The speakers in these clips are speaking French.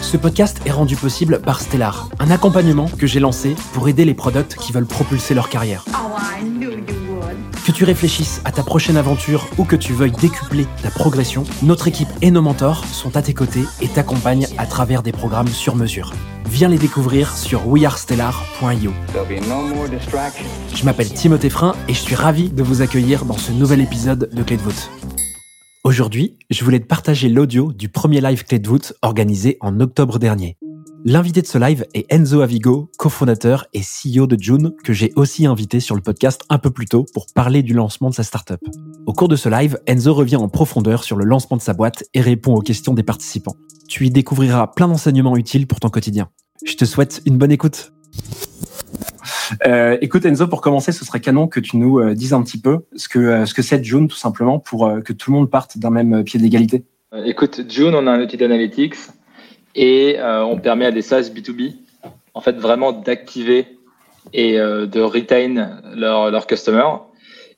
Ce podcast est rendu possible par Stellar, un accompagnement que j'ai lancé pour aider les products qui veulent propulser leur carrière. Que tu réfléchisses à ta prochaine aventure ou que tu veuilles décupler ta progression, notre équipe et nos mentors sont à tes côtés et t'accompagnent à travers des programmes sur mesure. Viens les découvrir sur wearestellar.io. Je m'appelle Timothée Frein et je suis ravi de vous accueillir dans ce nouvel épisode de Clé de voûte. Aujourd'hui, je voulais te partager l'audio du premier live Clé de voûte organisé en octobre dernier. L'invité de ce live est Enzo Avigo, cofondateur et CEO de June, que j'ai aussi invité sur le podcast un peu plus tôt pour parler du lancement de sa startup. Au cours de ce live, Enzo revient en profondeur sur le lancement de sa boîte et répond aux questions des participants. Tu y découvriras plein d'enseignements utiles pour ton quotidien. Je te souhaite une bonne écoute. Euh, écoute Enzo, pour commencer, ce serait canon que tu nous euh, dises un petit peu ce que euh, ce que c'est June, tout simplement, pour que tout le monde parte d'un même pied d'égalité. Écoute, June, on a un outil d'analytics et on permet à des SaaS B2B en fait vraiment d'activer et de retain leurs leur customers.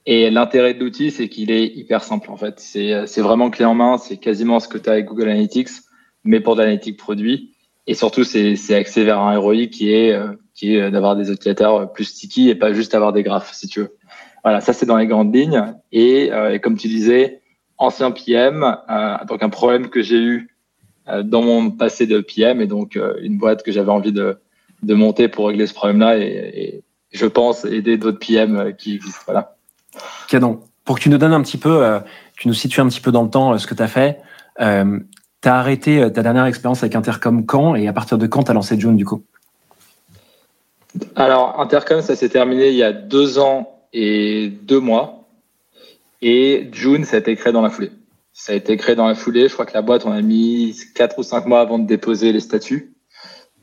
Et l'intérêt de l'outil, c'est qu'il est hyper simple en fait. C'est vraiment clé en main, c'est quasiment ce que tu as avec Google Analytics, mais pour de l'analytique produit. Et surtout, c'est axé vers un ROI qui est, qui est d'avoir des utilisateurs plus sticky et pas juste avoir des graphes, si tu veux. Voilà, ça c'est dans les grandes lignes. Et, et, comme tu disais, ancien PM, donc un problème que j'ai eu euh, dans mon passé de PM et donc euh, une boîte que j'avais envie de, de monter pour régler ce problème-là et, je pense aider d'autres PM euh, qui existent. Voilà. Canon. Pour que tu nous donnes un petit peu, tu nous situes un petit peu dans le temps ce que tu as fait. Euh, tu as arrêté ta dernière expérience avec Intercom quand et à partir de quand tu as lancé June du coup? Alors, Intercom, ça s'est terminé il y a deux ans et deux mois. Et June, ça a été créé dans la foulée. Ça a été créé dans la foulée. Je crois que la boîte, on a mis quatre ou cinq mois avant de déposer les statuts.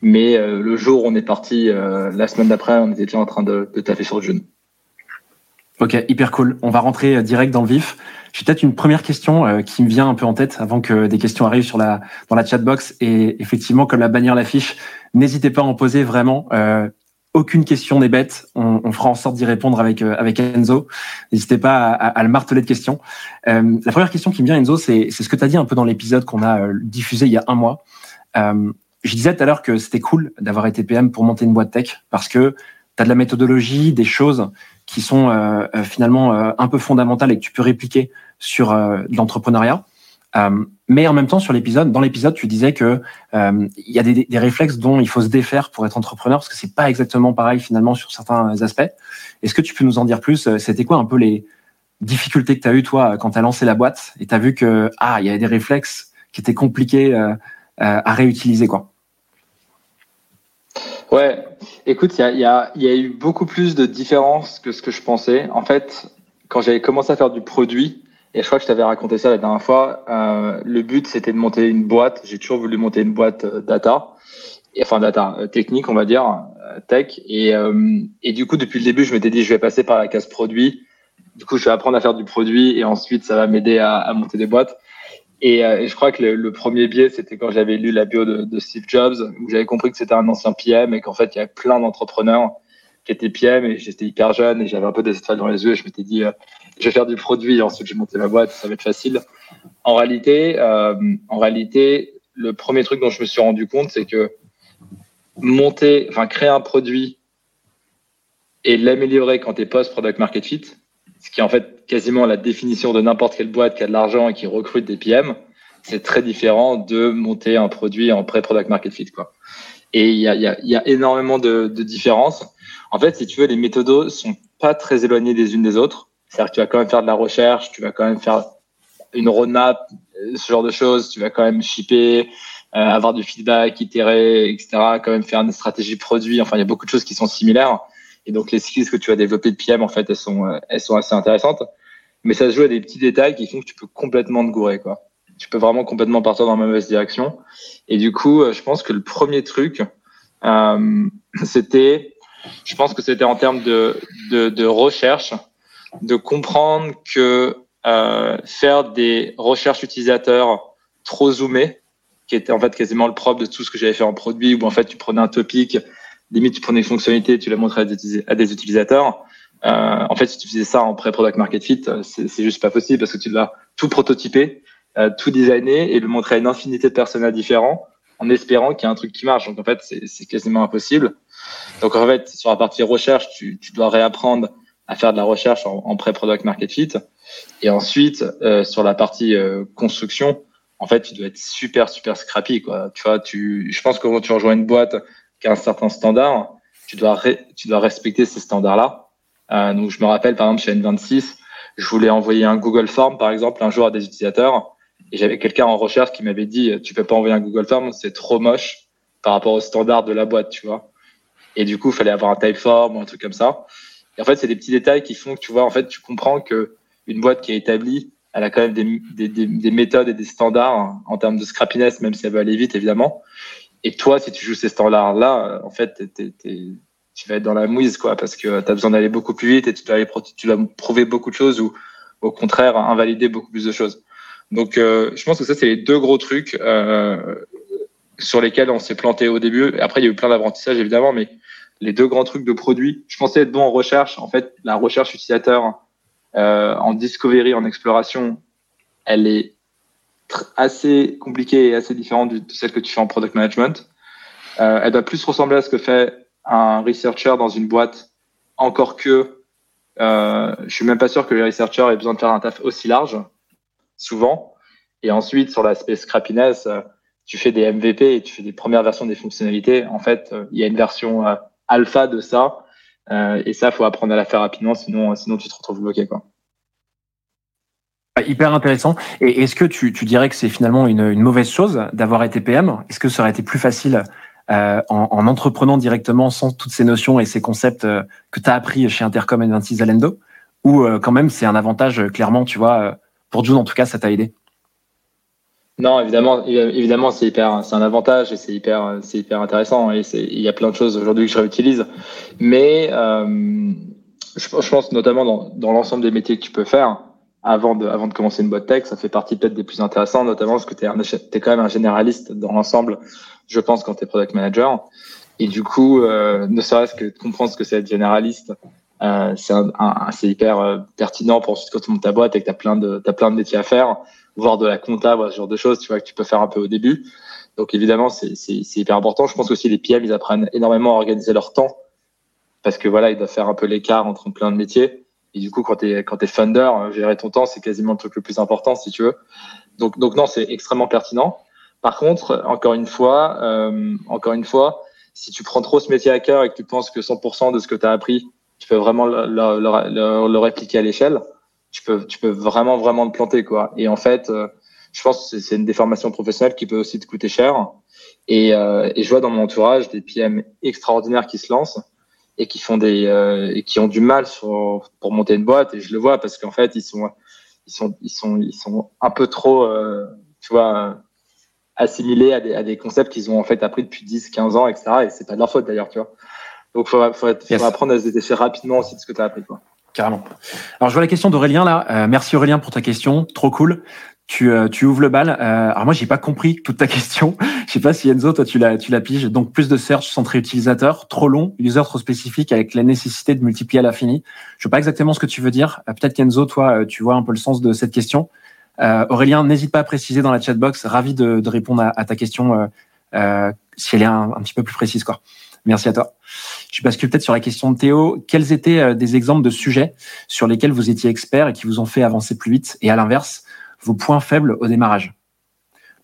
Mais euh, le jour où on est parti, euh, la semaine d'après, on était déjà en train de, de taffer sur le jeune. Ok, hyper cool. On va rentrer euh, direct dans le vif. J'ai peut-être une première question qui me vient un peu en tête avant que des questions arrivent sur la dans la chatbox. Et effectivement, comme la bannière l'affiche, n'hésitez pas à en poser vraiment aucune question n'est bête. On, fera en sorte d'y répondre avec euh, avec Enzo. N'hésitez pas à, à, le marteler de questions. Euh, la première question qui me vient, Enzo, c'est ce que tu as dit un peu dans l'épisode qu'on a euh, diffusé il y a un mois. Euh, je disais tout à l'heure que c'était cool d'avoir été PM pour monter une boîte tech parce que tu as de la méthodologie, des choses qui sont euh, finalement un peu fondamentales et que tu peux répliquer sur l'entrepreneuriat. Euh, mais en même temps, sur l'épisode, dans l'épisode, tu disais que euh, il y a des, des, réflexes dont il faut se défaire pour être entrepreneur, parce que c'est pas exactement pareil finalement sur certains aspects. Est-ce que tu peux nous en dire plus? C'était quoi un peu les difficultés que tu as eues toi quand tu as lancé la boîte et tu as vu que ah il y avait des réflexes qui étaient compliqués euh, à réutiliser quoi? Ouais, écoute, il y a, y, a, y a eu beaucoup plus de différences que ce que je pensais. En fait, quand j'avais commencé à faire du produit, et je crois que je t'avais raconté ça la dernière fois. Euh, le but, c'était de monter une boîte. J'ai toujours voulu monter une boîte euh, data, et, enfin data euh, technique, on va dire, euh, tech. Et, et du coup, depuis le début, je m'étais dit, je vais passer par la case produit. Du coup, je vais apprendre à faire du produit, et ensuite, ça va m'aider à, à, monter des boîtes. Et, et, je crois que le, premier biais, c'était quand j'avais lu la bio de, Steve Jobs, où j'avais compris que c'était un ancien PM et qu'en fait, il y a plein d'entrepreneurs qui étaient PM et j'étais hyper jeune et j'avais un peu des étoiles dans les yeux et je m'étais dit, je vais faire du produit, ensuite je vais monter ma boîte, ça va être facile. En réalité, euh, en réalité, le premier truc dont je me suis rendu compte, c'est que monter, enfin créer un produit et l'améliorer quand tu es post-product market fit, ce qui est en fait quasiment la définition de n'importe quelle boîte qui a de l'argent et qui recrute des PM, c'est très différent de monter un produit en pré-product market fit. Quoi. Et il y a, y, a, y a, énormément de, de différences. En fait, si tu veux, les méthodos sont pas très éloignées des unes des autres. C'est-à-dire que tu vas quand même faire de la recherche, tu vas quand même faire une roadmap, euh, ce genre de choses, tu vas quand même shipper, euh, avoir du feedback, itérer, etc. Quand même faire une stratégie produit. Enfin, il y a beaucoup de choses qui sont similaires. Et donc, les skills que tu vas développer de PM, en fait, elles sont, euh, elles sont assez intéressantes. mais ça se joue à des petits détails qui font que tu peux complètement te gourer, quoi. Tu peux vraiment complètement partir dans la mauvaise direction. Et du coup, euh, je pense que le premier truc, euh, c'était, je pense que c'était en termes de, de, de, recherche, de comprendre que euh, faire des recherches utilisateurs trop zoomées, qui était en fait quasiment le propre de tout ce que j'avais fait en produit, où en fait tu prenais un topic, limite tu prenais une fonctionnalité, tu la montrais à des, utilisateurs. Euh, en fait, si tu faisais ça en pré-product market fit, euh, c'est juste pas possible parce que tu dois tout prototyper, euh, tout designer et le montrer à une infinité de personnages différents en espérant qu'il y a un truc qui marche. Donc en fait, c'est quasiment impossible. Donc en fait, sur la partie recherche, tu, tu dois réapprendre à faire de la recherche en, en pré-product market fit. Et ensuite, euh, sur la partie euh, construction, en fait, tu dois être super, super scrappy, quoi. Tu vois, tu, je pense que quand tu rejoins une boîte qui a un certain standard, tu dois, tu dois respecter ces standards-là. Euh, donc, je me rappelle, par exemple, chez N26, je voulais envoyer un Google Form, par exemple, un jour à des utilisateurs. Et j'avais quelqu'un en recherche qui m'avait dit, tu peux pas envoyer un Google Form, c'est trop moche par rapport aux standards de la boîte, tu vois. Et du coup, il fallait avoir un Typeform ou un truc comme ça. Et en fait, c'est des petits détails qui font que tu vois, en fait, tu comprends que une boîte qui est établie elle a quand même des, des, des, méthodes et des standards en termes de scrappiness, même si elle veut aller vite, évidemment. Et toi, si tu joues ces standards-là, en fait, tu vas être dans la mouise, quoi, parce que tu as besoin d'aller beaucoup plus vite et tu dois, tu dois prouver beaucoup de choses ou, au contraire, invalider beaucoup plus de choses. Donc, euh, je pense que ça, c'est les deux gros trucs euh, sur lesquels on s'est planté au début. Après, il y a eu plein d'apprentissages, évidemment, mais les deux grands trucs de produits. Je pensais être bon en recherche. En fait, la recherche utilisateur, euh, en discovery, en exploration, elle est assez compliquée et assez différente de celle que tu fais en product management. Euh, elle doit plus ressembler à ce que fait un researcher dans une boîte, encore que euh, je suis même pas sûr que les researchers aient besoin de faire un taf aussi large, souvent. Et ensuite, sur l'aspect scrappiness, euh, tu fais des MVP et tu fais des premières versions des fonctionnalités. En fait, euh, il y a une version alpha de ça euh, et ça, faut apprendre à la faire rapidement, sinon, sinon tu te retrouves bloqué. Quoi. Hyper intéressant. Et est-ce que tu, dirais que c'est finalement une, mauvaise chose d'avoir été PM Est-ce que ça aurait été plus facile euh, en, en, entreprenant directement sans toutes ces notions et ces concepts euh, que tu as appris chez Intercom et 26 Alendo Ou euh, quand même c'est un avantage, clairement, tu vois, pour June en tout cas, ça t'a aidé? Non, évidemment, évidemment, c'est hyper, c'est un avantage et c'est hyper, c'est hyper intéressant et c'est, il y a plein de choses aujourd'hui que je réutilise. Mais je, pense notamment dans l'ensemble des métiers que tu peux faire avant de, commencer une boîte tech, ça fait partie peut-être des plus intéressants, notamment parce que tu es, quand même un généraliste dans l'ensemble, je pense, quand tu es product manager. Et du coup, euh, ne serait-ce que de comprendre ce que c'est être généraliste, euh, c'est, hyper euh, pertinent pour ensuite quand tu montes ta boîte et que tu as plein de, as plein de métiers à faire voir de la compta, ce genre de choses, tu vois, que tu peux faire un peu au début. Donc évidemment, c'est hyper important. Je pense aussi les PM, ils apprennent énormément à organiser leur temps parce que voilà, ils doivent faire un peu l'écart entre plein de métiers. Et du coup, quand tu es, quand es funder, euh, gérer ton temps, c'est quasiment le truc le plus important, si tu veux. Donc, donc non, c'est extrêmement pertinent. Par contre, encore une fois, euh, encore une fois, si tu prends trop ce métier à cœur et que tu penses que 100% de ce que tu as appris, tu peux vraiment le, le, le, répliquer à l'échelle, tu peux, tu peux vraiment, vraiment te planter, quoi. Et en fait, euh, je pense que c'est une déformation professionnelle qui peut aussi te coûter cher. Et, euh, et je vois dans mon entourage des PM extraordinaires qui se lancent et qui font des euh, et qui ont du mal sur, pour monter une boîte. Et je le vois parce qu'en fait, ils sont ils sont ils sont ils sont un peu trop, euh, tu vois, assimilés à des, à des concepts qu'ils ont en fait appris depuis 10, 15 ans, etc. Et c'est pas de leur faute d'ailleurs, tu vois. Donc, faut, faut, faut apprendre à se détacher rapidement aussi de ce que tu as appris, quoi. Carrément. Alors, je vois la question d'Aurélien là. Euh, merci Aurélien pour ta question. Trop cool. Tu, euh, tu ouvres le bal. Euh, alors moi, j'ai pas compris toute ta question. Je sais pas si Enzo, toi, tu la, tu la piges. Donc plus de search centré utilisateur, trop long, user trop spécifique avec la nécessité de multiplier à l'infini. Je sais pas exactement ce que tu veux dire. peut-être qu'Enzo, toi, tu vois un peu le sens de cette question. Aurélien, n'hésite pas à préciser dans la chatbox. Ravi de, de répondre à, ta question si elle est un, un petit peu plus précise, quoi. Merci à toi. Je bascule peut-être sur la question de Théo. Quels étaient euh, des exemples de sujets sur lesquels vous étiez expert et qui vous ont fait avancer plus vite? Et à l'inverse, vos points faibles au démarrage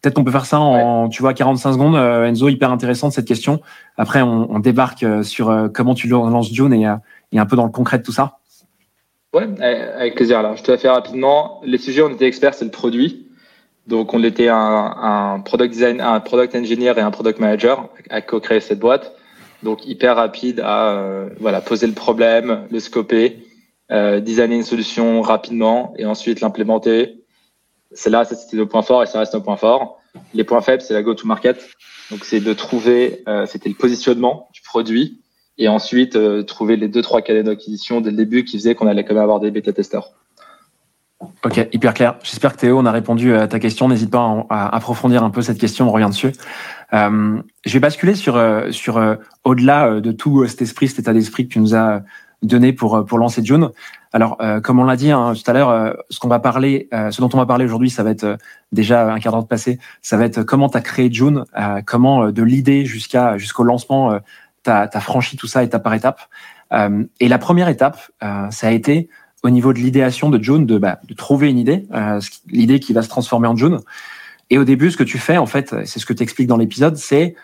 Peut-être qu'on peut faire ça en, tu vois, 45 secondes. Euh, Enzo, hyper intéressante cette question. Après, on, débarque euh, sur comment tu lances June et, et, un peu dans le concret de tout ça. Ouais, avec plaisir. Alors, je te la fais rapidement. Les sujets, on était experts, c'est le produit. Donc, on était un, un, product design, un product engineer et un product manager à co-créer cette boîte. Donc hyper rapide à euh, voilà poser le problème, le scoper euh, designer une solution rapidement et ensuite l'implémenter. C'est là, c'était le point fort et ça reste un point fort. Les points faibles, c'est la go-to-market. Donc c'est de trouver, euh, c'était le positionnement du produit et ensuite euh, trouver les deux trois canaux d'acquisition dès le début qui faisaient qu'on allait quand même avoir des bêta testeurs. Ok, hyper clair. J'espère que Théo, on a répondu à ta question. N'hésite pas à, approfondir un peu cette question, on revient dessus. Euh, je vais basculer sur sur au-delà de tout cet esprit, cet état d'esprit que tu nous as donné pour pour lancer June. Alors, comme on l'a dit hein, tout à l'heure, ce qu'on va parler, ce dont on va parler aujourd'hui, ça va être déjà un quart d'heure de passé. Ça va être comment tu as créé June, comment de l'idée jusqu'à jusqu'au lancement tu as, franchi tout ça étape par étape. Euh, et la première étape, euh, ça a été au niveau de l'idéation de June, de, bah, de trouver une idée, euh, l'idée qui va se transformer en June. Et au début, ce que tu fais, en fait, c'est ce que tu expliques dans l'épisode, c'est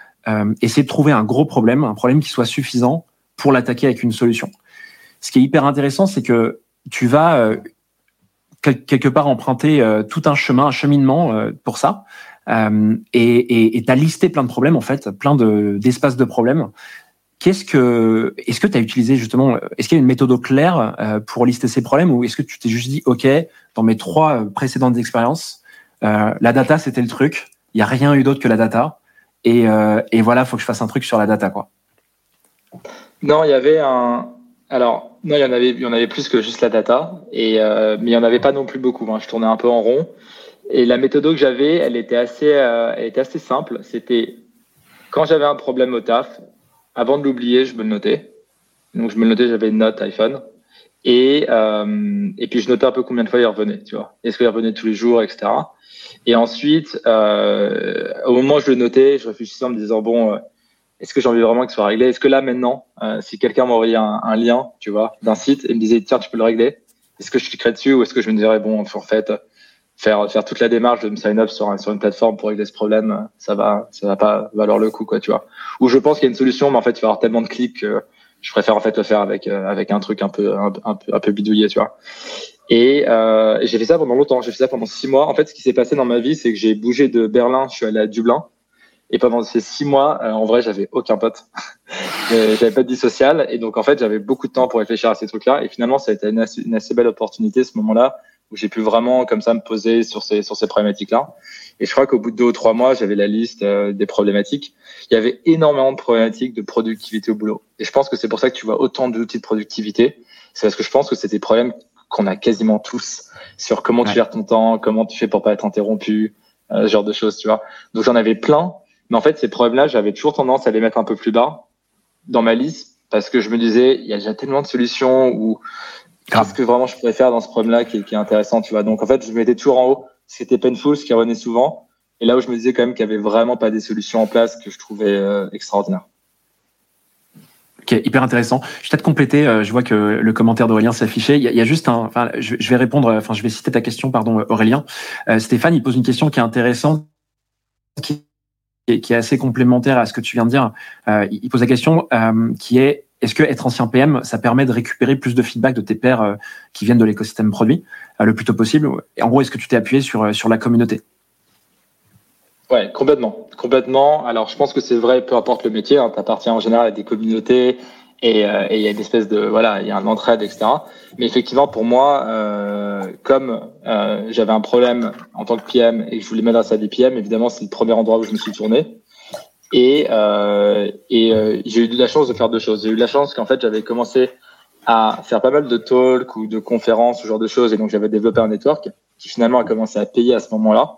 essayer de trouver un gros problème, un problème qui soit suffisant pour l'attaquer avec une solution. Ce qui est hyper intéressant, c'est que tu vas quelque part emprunter tout un chemin, un cheminement pour ça. et tu as listé plein de problèmes, en fait, plein d'espaces de problèmes Qu'est-ce que, est-ce que tu as utilisé justement, est-ce qu'il y a une méthode claire euh, pour lister ces problèmes ou est-ce que tu t'es juste dit, OK, dans mes trois précédentes expériences, euh, la data c'était le truc, il n'y a rien eu d'autre que la data et, euh, et voilà, faut que je fasse un truc sur la data quoi. Non, il y avait un, alors non, il y en avait, il y en avait plus que juste la data et mais il y en avait pas non plus beaucoup. Hein. Je tournais un peu en rond et la méthode que j'avais, elle était assez, elle était assez simple. C'était quand j'avais un problème au taf, avant de l'oublier, je me le notais. Donc je me le notais, j'avais une note iPhone. Et, euh, et puis je notais un peu combien de fois il revenait, tu vois. Est-ce qu'il revenait tous les jours, etc. Et ensuite, euh, au moment où je le notais, je réfléchissais en me disant, bon, euh, est-ce que j'ai envie vraiment ce soit réglé? Est-ce que là, maintenant, euh, si quelqu'un m'envoyait un, un lien, tu vois, d'un site et me disait, tiens, tu peux le régler, est-ce que je cliquerais dessus ou est-ce que je me dirais, bon, en fait, faire faire toute la démarche de me sign up sur sur une plateforme pour régler ce problème, ça va ça va pas valoir le coup quoi, tu vois. Ou je pense qu'il y a une solution, mais en fait il va y avoir tellement de clics que je préfère en fait le faire avec euh, avec un truc un peu un, peu bidouillé, tu vois. Et euh, j'ai fait ça pendant longtemps. J'ai fait ça pendant six mois. En fait, ce qui s'est passé dans ma vie, c'est que j'ai bougé de Berlin, je suis allé à Dublin. Et pendant ces six mois, euh, en vrai, j'avais aucun pote. j'avais pas de vie sociale. Et donc, en fait, j'avais beaucoup de temps pour réfléchir à ces trucs-là. Et finalement, ça a été une assez, une assez belle opportunité, ce moment-là, où j'ai pu vraiment comme ça me poser sur ces sur ces problématiques-là. Et je crois qu'au bout de deux ou trois mois, j'avais la liste euh, des problématiques. Il y avait énormément de problématiques de productivité au boulot. Et je pense que c'est pour ça que tu vois autant d'outils de productivité. C'est parce que je pense que c'est des problèmes qu'on a quasiment tous sur comment tu gères ton temps, comment tu fais pour pas être interrompu, euh, ce genre de choses, tu vois. Donc j'en avais plein, mais en fait ces problèmes-là, j'avais toujours tendance à les mettre un peu plus bas dans ma liste parce que je me disais il y a déjà tellement de solutions ou Qu'est-ce que vraiment je pourrais faire dans ce problème-là qui, qui, est intéressant, tu vois. Donc en fait, je me mettais toujours en haut. C'était painful, ce qui revenait souvent. Et là où je me disais quand même qu'il n'y avait vraiment pas des solutions en place que je trouvais euh, extraordinaires. Ok, hyper intéressant. Je vais peut-être compléter. Euh, je vois que le commentaire d'Aurélien affiché. Il y, a, il y a, juste un. Enfin, je, je, vais répondre. Enfin, je vais citer ta question, pardon, Aurélien. Euh, Stéphane, il pose une question qui est intéressante, qui, qui, est assez complémentaire à ce que tu viens de dire. Euh, il pose la question qui est est-ce que être ancien PM, ça permet de récupérer plus de feedback de tes pairs euh, qui viennent de l'écosystème produit euh, le plus tôt possible? Et en gros, est-ce que tu t'es appuyé sur, euh, sur la communauté? Ouais, complètement. Complètement. Alors, je pense que c'est vrai, peu importe le métier, hein, tu appartiens en général à des communautés et il y a une espèce de, voilà, il y a un entraide, etc. Mais effectivement, pour moi, euh, comme euh, j'avais un problème en tant que PM et que je voulais m'adresser à des PM, évidemment, c'est le premier endroit où je me suis tourné. Et, euh, et euh, j'ai eu de la chance de faire deux choses. J'ai eu de la chance qu'en fait, j'avais commencé à faire pas mal de talks ou de conférences, ce genre de choses. Et donc, j'avais développé un network qui finalement a commencé à payer à ce moment-là.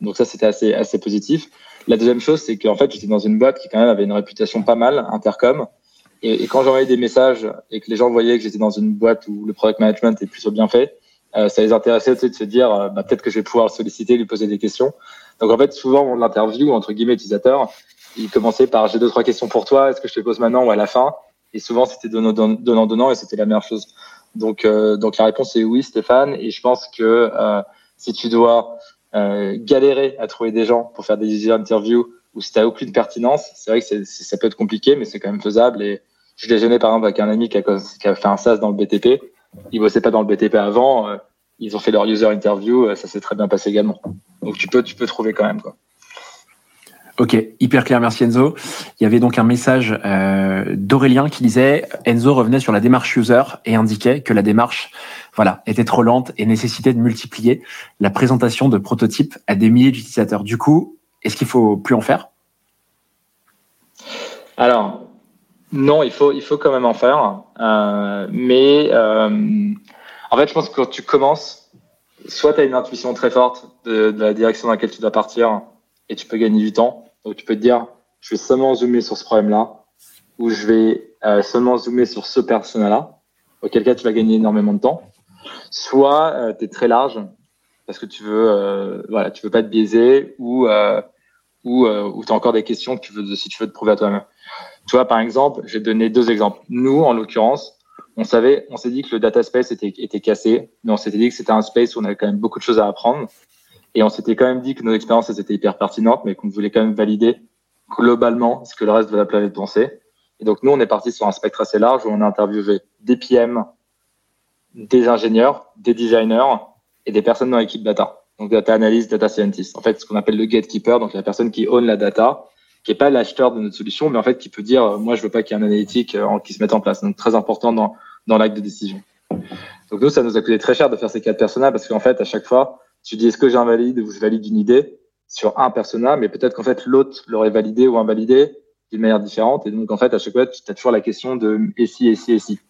Donc ça, c'était assez, assez positif. La deuxième chose, c'est qu'en fait, j'étais dans une boîte qui quand même avait une réputation pas mal, Intercom. Et, quand j'envoyais des messages et que les gens voyaient que j'étais dans une boîte où le product management est plutôt bien fait, euh, ça les intéressait de se dire, euh, bah, peut-être que je vais pouvoir le solliciter, lui poser des questions. Donc en fait, souvent, l'interview, entre guillemets, utilisateur, il commençait par j'ai deux trois questions pour toi, est-ce que je te pose maintenant ou à la fin? Et souvent c'était donnant donnant donnant et c'était la meilleure chose. Donc euh, donc la réponse est oui Stéphane. Et je pense que si tu dois galérer à trouver des gens pour faire des interviews ou si tu aucune pertinence, c'est vrai que ça peut être compliqué mais c'est quand même faisable. Et je déjeunais par exemple avec un ami qui a, qui a fait un SaaS dans le BTP, il bossait pas dans le BTP avant, euh, ils ont fait leur user interview, ça s'est très bien passé également. Donc tu peux tu peux trouver quand même quoi. Ok, hyper clair, merci Enzo. Il y avait donc un message euh, d'Aurélien qui disait Enzo revenait sur la démarche user et indiquait que la démarche, voilà, était trop lente et nécessitait de multiplier la présentation de prototypes à des milliers d'utilisateurs. Du coup, est-ce qu'il faut plus en faire? Alors, non, il faut, il faut quand même en faire, euh, mais euh, en fait, je pense que quand tu commences, soit tu as une intuition très forte de, la direction dans laquelle tu dois partir et tu peux gagner du temps donc tu peux te dire, je vais seulement zoomer sur ce problème-là, ou je vais euh, seulement zoomer sur ce personnage-là, auquel cas tu vas gagner énormément de temps. Soit euh, tu es très large parce que tu veux, voilà, tu veux pas te biaiser ou ou, ou tu as encore des questions que tu veux, si tu veux te prouver à toi-même. Tu vois, par exemple, j'ai donné deux exemples. Nous, en l'occurrence, on savait, on s'est dit que le data space était, cassé, mais on s'était dit que c'était un space où on avait quand même beaucoup de choses à apprendre. Et on s'était quand même dit que nos expériences étaient hyper pertinentes, mais qu'on voulait quand même valider globalement ce que le reste de la planète pensait. Et donc, nous, on est parti sur un spectre assez large où on a interviewé des PM, des ingénieurs, des designers et des personnes dans l'équipe data. Donc, data analyst, data scientist. En fait, ce qu'on appelle le gatekeeper, donc la personne qui own la data, qui est pas l'acheteur de notre solution, mais en fait, qui peut dire, euh, moi, je veux pas qu'il y ait un analytique euh, qui se mette en place. Donc, très important dans, dans l'acte de décision. Donc, nous, ça nous a coûté très cher de faire ces quatre personnages parce qu'en fait, à chaque fois, tu dis est-ce que j'invalide ou je valide une idée sur un personnage, mais peut-être qu'en fait l'autre l'aurait validé ou invalidé d'une manière différente. Et donc en fait à chaque fois tu as toujours la question de et si et si et si.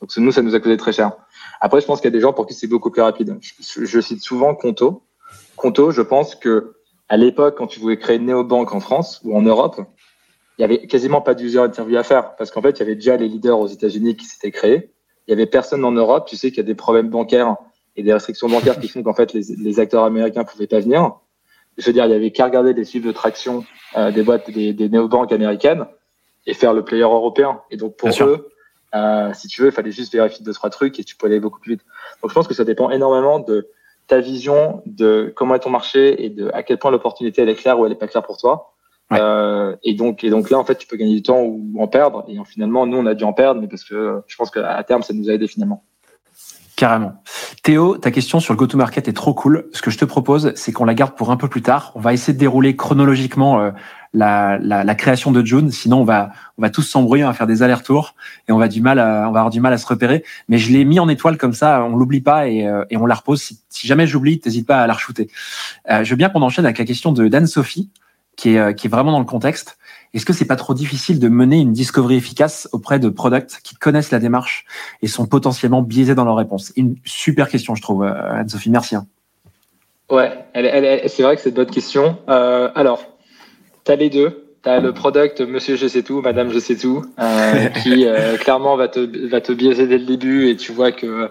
Donc nous ça nous a coûté très cher. Après je pense qu'il y a des gens pour qui c'est beaucoup plus rapide. Je, cite souvent Conto. Conto, je pense que à l'époque quand tu voulais créer une néobanque en France ou en Europe, il y avait quasiment pas d'user interview à faire parce qu'en fait il y avait déjà les leaders aux États-Unis qui s'étaient créés. Il y avait personne en Europe. Tu sais qu'il y a des problèmes bancaires et des restrictions bancaires qui font qu'en fait les, les, acteurs américains pouvaient pas venir. Je veux dire, il y avait qu'à regarder les chiffres de traction euh, des boîtes des, des néobanques américaines et faire le player européen. Et donc pour eux, euh, si tu veux, il fallait juste vérifier deux trois trucs et tu peux aller beaucoup plus vite. Donc je pense que ça dépend énormément de ta vision de comment est ton marché et de à quel point l'opportunité elle est claire ou elle est pas claire pour toi. Euh, et donc et donc là en fait tu peux gagner du temps ou en perdre et finalement nous on a dû en perdre mais parce que je pense qu'à terme ça nous a aidé finalement. Carrément. Théo, ta question sur le go-to-market est trop cool. Ce que je te propose, c'est qu'on la garde pour un peu plus tard. On va essayer de dérouler chronologiquement euh, la, création de June. Sinon, on va, on va tous s'embrouiller, on va faire des allers-retours et on va du mal, à, on va avoir du mal à se repérer. Mais je l'ai mis en étoile comme ça, on l'oublie pas et, euh, et, on la repose. Si, jamais j'oublie, t'hésites pas à la re-shooter. Euh, je veux bien qu'on enchaîne avec la question de Dan Sophie, qui est, qui est vraiment dans le contexte. Est-ce que c'est pas trop difficile de mener une discovery efficace auprès de products qui connaissent la démarche et sont potentiellement biaisés dans leurs réponses? Une super question, je trouve, euh, Anne-Sophie. Merci. Hein. Ouais, c'est vrai que c'est une bonne question. Euh, alors, tu as les deux. Tu as le product Monsieur Je sais tout, Madame Je sais tout, euh, qui euh, clairement va te, va te biaiser dès le début et tu vois que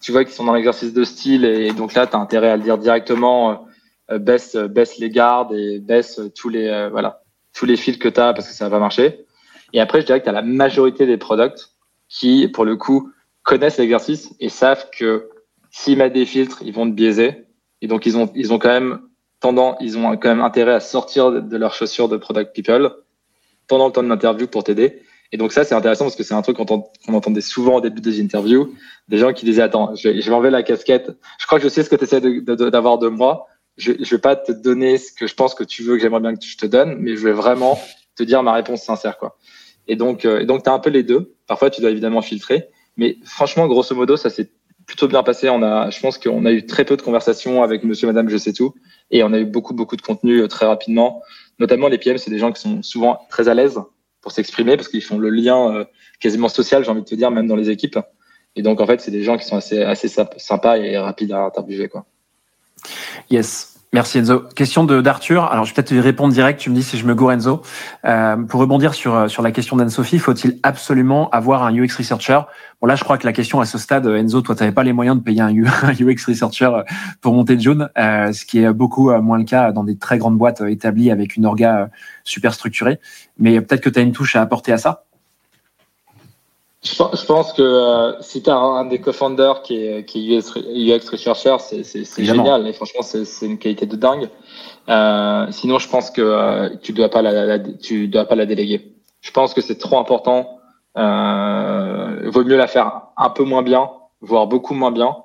tu vois qu'ils sont dans l'exercice de style et donc là, tu as intérêt à le dire directement, euh, baisse, baisse les gardes et baisse tous les voilà tous les fils que tu as parce que ça va marcher. Et après, je dirais que tu as la majorité des products qui, pour le coup, connaissent l'exercice et savent que s'ils mettent des filtres, ils vont te biaiser. Et donc, ils ont, ils ont quand même tendance, ils ont quand même intérêt à sortir de leurs chaussures de product people pendant le temps de l'interview pour t'aider. Et donc ça, c'est intéressant parce que c'est un truc qu'on entendait souvent au début des interviews, des gens qui disaient, attends, je vais, je enlever la casquette. Je crois que je sais ce que tu essaies d'avoir de, moi je ne vais pas te donner ce que je pense que tu veux que j'aimerais bien que je te donne, mais je vais vraiment te dire ma réponse sincère. quoi. Et donc, euh, donc tu as un peu les deux. Parfois, tu dois évidemment filtrer. Mais franchement, grosso modo, ça s'est plutôt bien passé. On a, je pense qu'on a eu très peu de conversations avec monsieur, madame, je sais tout. Et on a eu beaucoup, beaucoup de contenu euh, très rapidement. Notamment, les PM, c'est des gens qui sont souvent très à l'aise pour s'exprimer parce qu'ils font le lien euh, quasiment social, j'ai envie de te dire, même dans les équipes. Et donc, en fait, c'est des gens qui sont assez, assez sympas et rapides à interviewer, quoi. Yes. Merci Enzo. Question de d'Arthur. Alors je vais peut-être te répondre direct. Tu me dis si je me gourre Enzo. Euh, pour rebondir sur euh, sur la question d'Anne-Sophie, faut-il absolument avoir un UX researcher? Bon là, je crois que la question à ce stade, Enzo, toi, tu pas les moyens de payer un UX researcher euh, pour monter June, euh, ce qui est beaucoup moins le cas dans des très grandes boîtes établies avec une orga super structurée. Mais peut-être que tu as une touche à apporter à ça. Je pense que euh, si tu as un, des co-founders qui est, qui est UX, Researcher, c'est génial. Et franchement, c'est une qualité de dingue. Euh, sinon, je pense que euh, tu dois pas la, tu dois pas la déléguer. Je pense que c'est trop important. Euh, vaut mieux la faire un peu moins bien, voire beaucoup moins bien,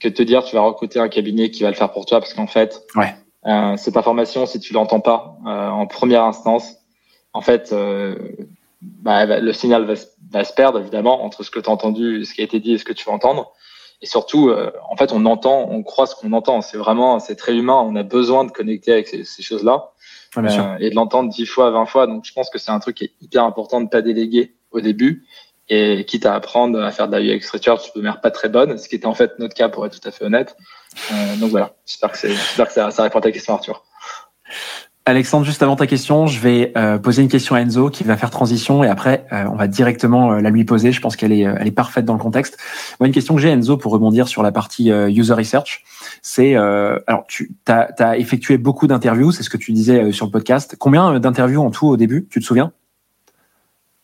que de te dire tu vas recruter un cabinet qui va le faire pour toi, parce qu'en fait, ouais. Euh, cette information, si tu l'entends pas euh, en première instance, en fait, euh, bah, le signal va, va, se perdre évidemment entre ce que tu as entendu, ce qui a été dit et ce que tu vas entendre. Et surtout, euh, en fait, on entend, on croit ce qu'on entend. C'est vraiment, c'est très humain. On a besoin de connecter avec ces, ces choses-là euh, et de l'entendre dix fois, vingt fois. Donc, je pense que c'est un truc qui est hyper important de pas déléguer au début. Et quitte à apprendre à faire de la UX research de manière pas très bonne, ce qui était en fait notre cas pour être tout à fait honnête. Euh, donc voilà, j'espère que, j'espère que ça, ça répond à ta question, Arthur. Alexandre, juste avant ta question, je vais euh, poser une question à Enzo qui va faire transition et après euh, on va directement euh, la lui poser. Je pense qu'elle est, elle est parfaite dans le contexte. Moi, une question que j'ai Enzo pour rebondir sur la partie user research, c'est alors tu as, as, effectué beaucoup d'interviews, c'est ce que tu disais sur le podcast. Combien d'interviews en tout au début Tu te souviens?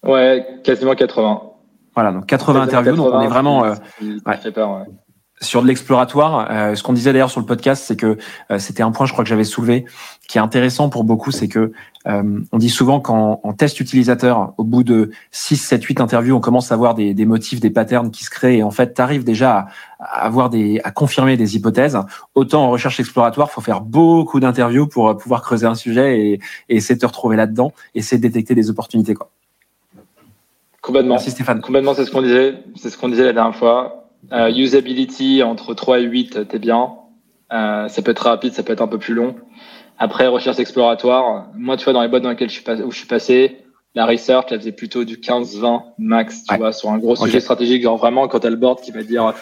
Ouais, quasiment 80. Voilà, donc 80 interviews, donc on est vraiment. ouais. fait peur, ouais sur de l'exploratoire, euh, ce qu'on disait d'ailleurs sur le podcast, c'est que euh, c'était un point, je crois que j'avais soulevé, qui est intéressant pour beaucoup, c'est que euh, on dit souvent qu'en test utilisateur, au bout de 6, 7, 8 interviews, on commence à voir des, des motifs, des patterns qui se créent, et en fait, tu arrives déjà à, avoir des, à confirmer des hypothèses. Autant en recherche exploratoire, faut faire beaucoup d'interviews pour pouvoir creuser un sujet et, et essayer de te retrouver là-dedans, essayer de détecter des opportunités, quoi. Complètement. Merci Stéphane. Complètement, c'est ce qu'on disait, c'est ce qu'on disait la dernière fois euh, usability entre 3 et 8, t'es bien. Euh, ça peut être rapide, ça peut être un peu plus long. Après, recherche exploratoire. Moi, tu vois, dans les boîtes dans lesquelles je suis passé, où je suis passé, la research, elle faisait plutôt du 15-20 max, tu vois, sur un gros sujet stratégique. Genre vraiment, quand t'as le board qui va dire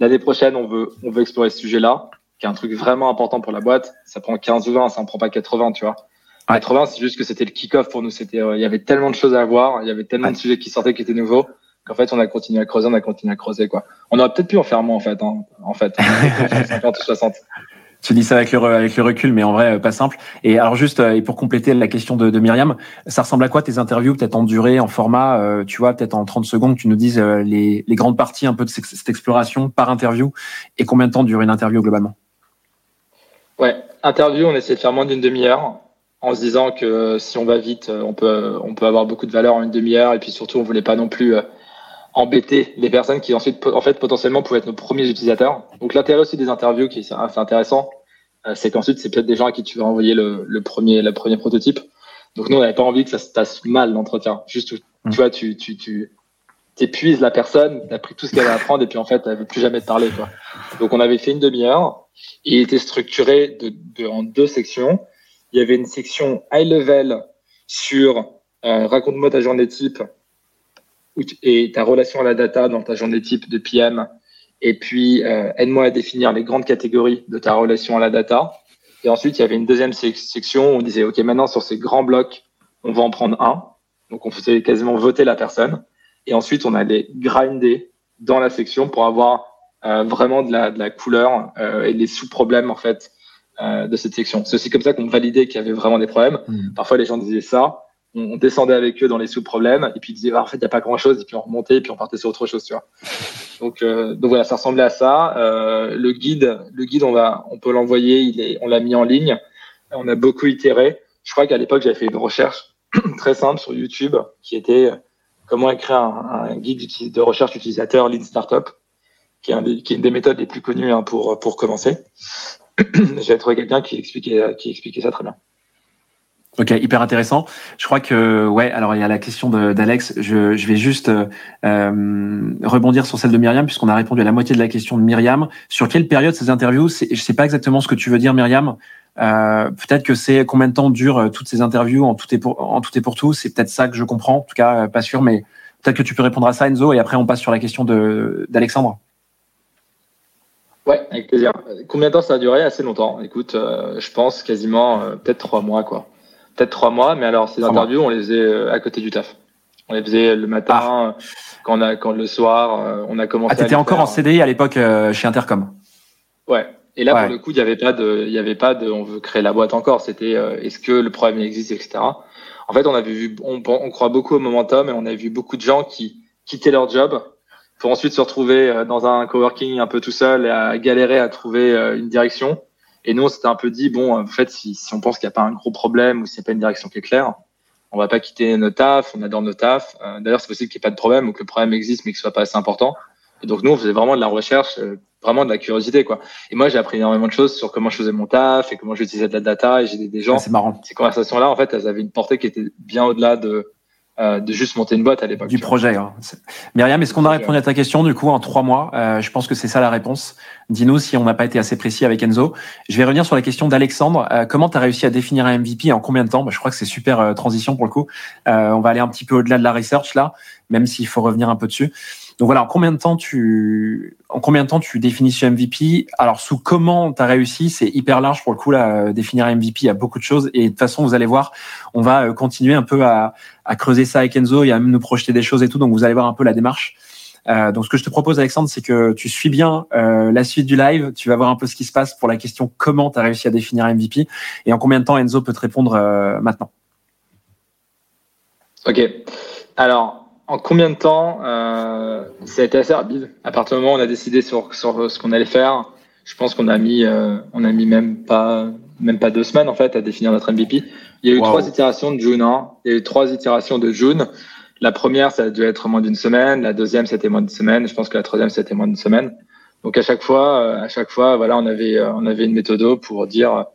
l'année prochaine, on veut, on veut explorer ce sujet-là, qui est un truc vraiment important pour la boîte, ça prend 15 ou 20, ça en prend pas 80, tu vois. 80, c'est juste que c'était le kick-off pour nous. C'était, euh, il y avait tellement de choses à voir, il y avait tellement de sujets qui sortaient qui étaient nouveaux en fait, on a continué à creuser, on a continué à creuser, quoi. On aurait peut-être pu en faire moins, en fait, hein, en fait. 50 ou 60. Tu dis ça avec le, avec le recul, mais en vrai, euh, pas simple. Et alors juste, euh, et pour compléter la question de, de Myriam, ça ressemble à quoi tes interviews, peut-être en durée, en format, euh, tu vois, peut-être en 30 secondes, tu nous dises les, les grandes parties un peu de cette exploration par interview, et combien de temps dure une interview globalement? Ouais, interview, on essaie de faire moins d'une demi-heure, en se disant que si on va vite, on peut, on peut avoir beaucoup de valeur en une demi-heure, et puis surtout, on voulait pas non plus embêter les personnes qui ensuite, en fait, potentiellement pouvaient être nos premiers utilisateurs. Donc l'intérêt aussi des interviews, qui est assez intéressant, euh, c'est qu'ensuite c'est peut-être des gens à qui tu vas envoyer le, le premier, le premier prototype. Donc nous, on n'avait pas envie que ça se passe mal l'entretien. Juste, tu mmh. vois, tu, tu, tu épuises la personne, tu as pris tout ce qu'elle a à apprendre et puis en fait, elle veut plus jamais te parler. Quoi. Donc on avait fait une demi-heure. Il était structuré de, de, en deux sections. Il y avait une section high level sur euh, raconte-moi ta journée type et ta relation à la data dans ta journée type de PM. Et puis, euh, aide-moi à définir les grandes catégories de ta relation à la data. Et ensuite, il y avait une deuxième section où on disait, OK, maintenant, sur ces grands blocs, on va en prendre un. Donc, on faisait quasiment voter la personne. Et ensuite, on allait grinder dans la section pour avoir euh, vraiment de la, de la couleur euh, et les sous-problèmes, en fait, de cette section. C'est aussi comme ça qu'on validait qu'il y avait vraiment des problèmes. Mmh. Parfois, les gens disaient ça on, descendait avec eux dans les sous-problèmes et puis ils disaient ah, en fait il n'y a pas grand chose et puis on remontait et puis on partait sur autre chose tu vois. Donc euh, donc voilà ça ressemblait à ça. Euh, le guide le guide on va on peut l'envoyer il est on l'a mis en ligne. On a beaucoup itéré. Je crois qu'à l'époque j'avais fait une recherche très simple sur YouTube qui était euh, comment écrire un, guide de recherche utilisateur Lean Startup qui est, un qui est une des méthodes les plus connues hein, pour pour commencer. J'avais trouvé quelqu'un qui expliquait qui expliquait ça très bien Ok, hyper intéressant. Je crois que ouais. Alors il y a la question d'Alex. Je, vais juste euh, rebondir sur celle de Myriam puisqu'on a répondu à la moitié de la question de Myriam. Sur quelle période ces interviews Je sais pas exactement ce que tu veux dire, Myriam. Euh, peut-être que c'est combien de temps durent euh, toutes ces interviews en tout et pour en tout pour tout. C'est peut-être ça que je comprends. En tout cas, pas sûr, mais peut-être que tu peux répondre à ça, Enzo, et après on passe sur la question d'Alexandre. Ouais, avec plaisir. Combien de temps ça a duré? Assez longtemps. Écoute, je pense quasiment peut-être trois mois, quoi peut-être trois mois, mais alors ces interviews, on les faisait euh, à côté du taf. On les faisait le matin, ah. quand, on a, quand le soir, euh, on a commencé. Ah, t'étais encore en CDI à l'époque euh, chez Intercom. Ouais. Et là, pour le coup, il n'y avait pas de, il y avait pas de, on veut créer la boîte encore. C'était, est-ce que le problème existe, etc. En fait, on avait vu, on, on croit beaucoup au momentum et on a vu beaucoup de gens qui quittaient leur job pour ensuite se retrouver dans un coworking un peu tout seul et à galérer à trouver une direction et nous, on s'était un peu dit, bon, en fait, si, si on pense qu'il n'y a pas un gros problème ou s'il n'y a pas une direction qui est claire, on va pas quitter nos tafs, on adore nos tafs. Euh, d'ailleurs, c'est possible qu'il n'y ait pas de problème ou que le problème existe mais qu'il soit pas assez important. Et donc nous, on faisait vraiment de la recherche, euh, vraiment de la curiosité, quoi. Et moi, j'ai appris énormément de choses sur comment je faisais mon taf et comment j'utilisais de la data. Et j'ai des gens. Ah, c'est marrant. Ces conversations-là, en fait, elles avaient une portée qui était bien au-delà de euh, de juste monter une boîte à l'époque. Du projet. Hein. Myriam, est-ce qu'on a répondu à ta question du coup en trois mois? Euh, Je pense que c'est ça la réponse. Dis-nous si on n'a pas été assez précis avec Enzo. Je vais revenir sur la question d'Alexandre. Euh, comment tu as réussi à définir un MVP en combien de temps? Bah, Je crois que c'est super euh, transition pour le coup. on va aller un petit peu au-delà de la research là, même s'il faut revenir un peu dessus. Donc voilà, en combien de temps tu, en combien de temps tu définis ce MVP Alors sous comment tu as réussi, c'est hyper large pour le coup là. Euh, définir MVP, il y a beaucoup de choses et de toute façon vous allez voir, on va euh, continuer un peu à, à creuser ça avec Enzo, y a même nous projeter des choses et tout. Donc vous allez voir un peu la démarche. Euh, donc ce que je te propose Alexandre, c'est que tu suis bien euh, la suite du live, tu vas voir un peu ce qui se passe pour la question comment tu as réussi à définir MVP et en combien de temps Enzo peut te répondre euh, maintenant. Ok. Alors, en combien de temps euh, Ça a été assez rapide? À partir du moment où on a décidé sur, sur ce qu'on allait faire, je pense qu'on a mis, euh, on a mis même pas, même pas deux semaines en fait à définir notre MVP. Il y a eu trois itérations de June. Hein. Il y a eu trois itérations de June. La première, ça a dû être moins d'une semaine. La deuxième, c'était moins d'une semaine. Je pense que la troisième, c'était moins d'une semaine. Donc à chaque fois, euh, à chaque fois, voilà, on avait, euh, on avait une méthode pour dire,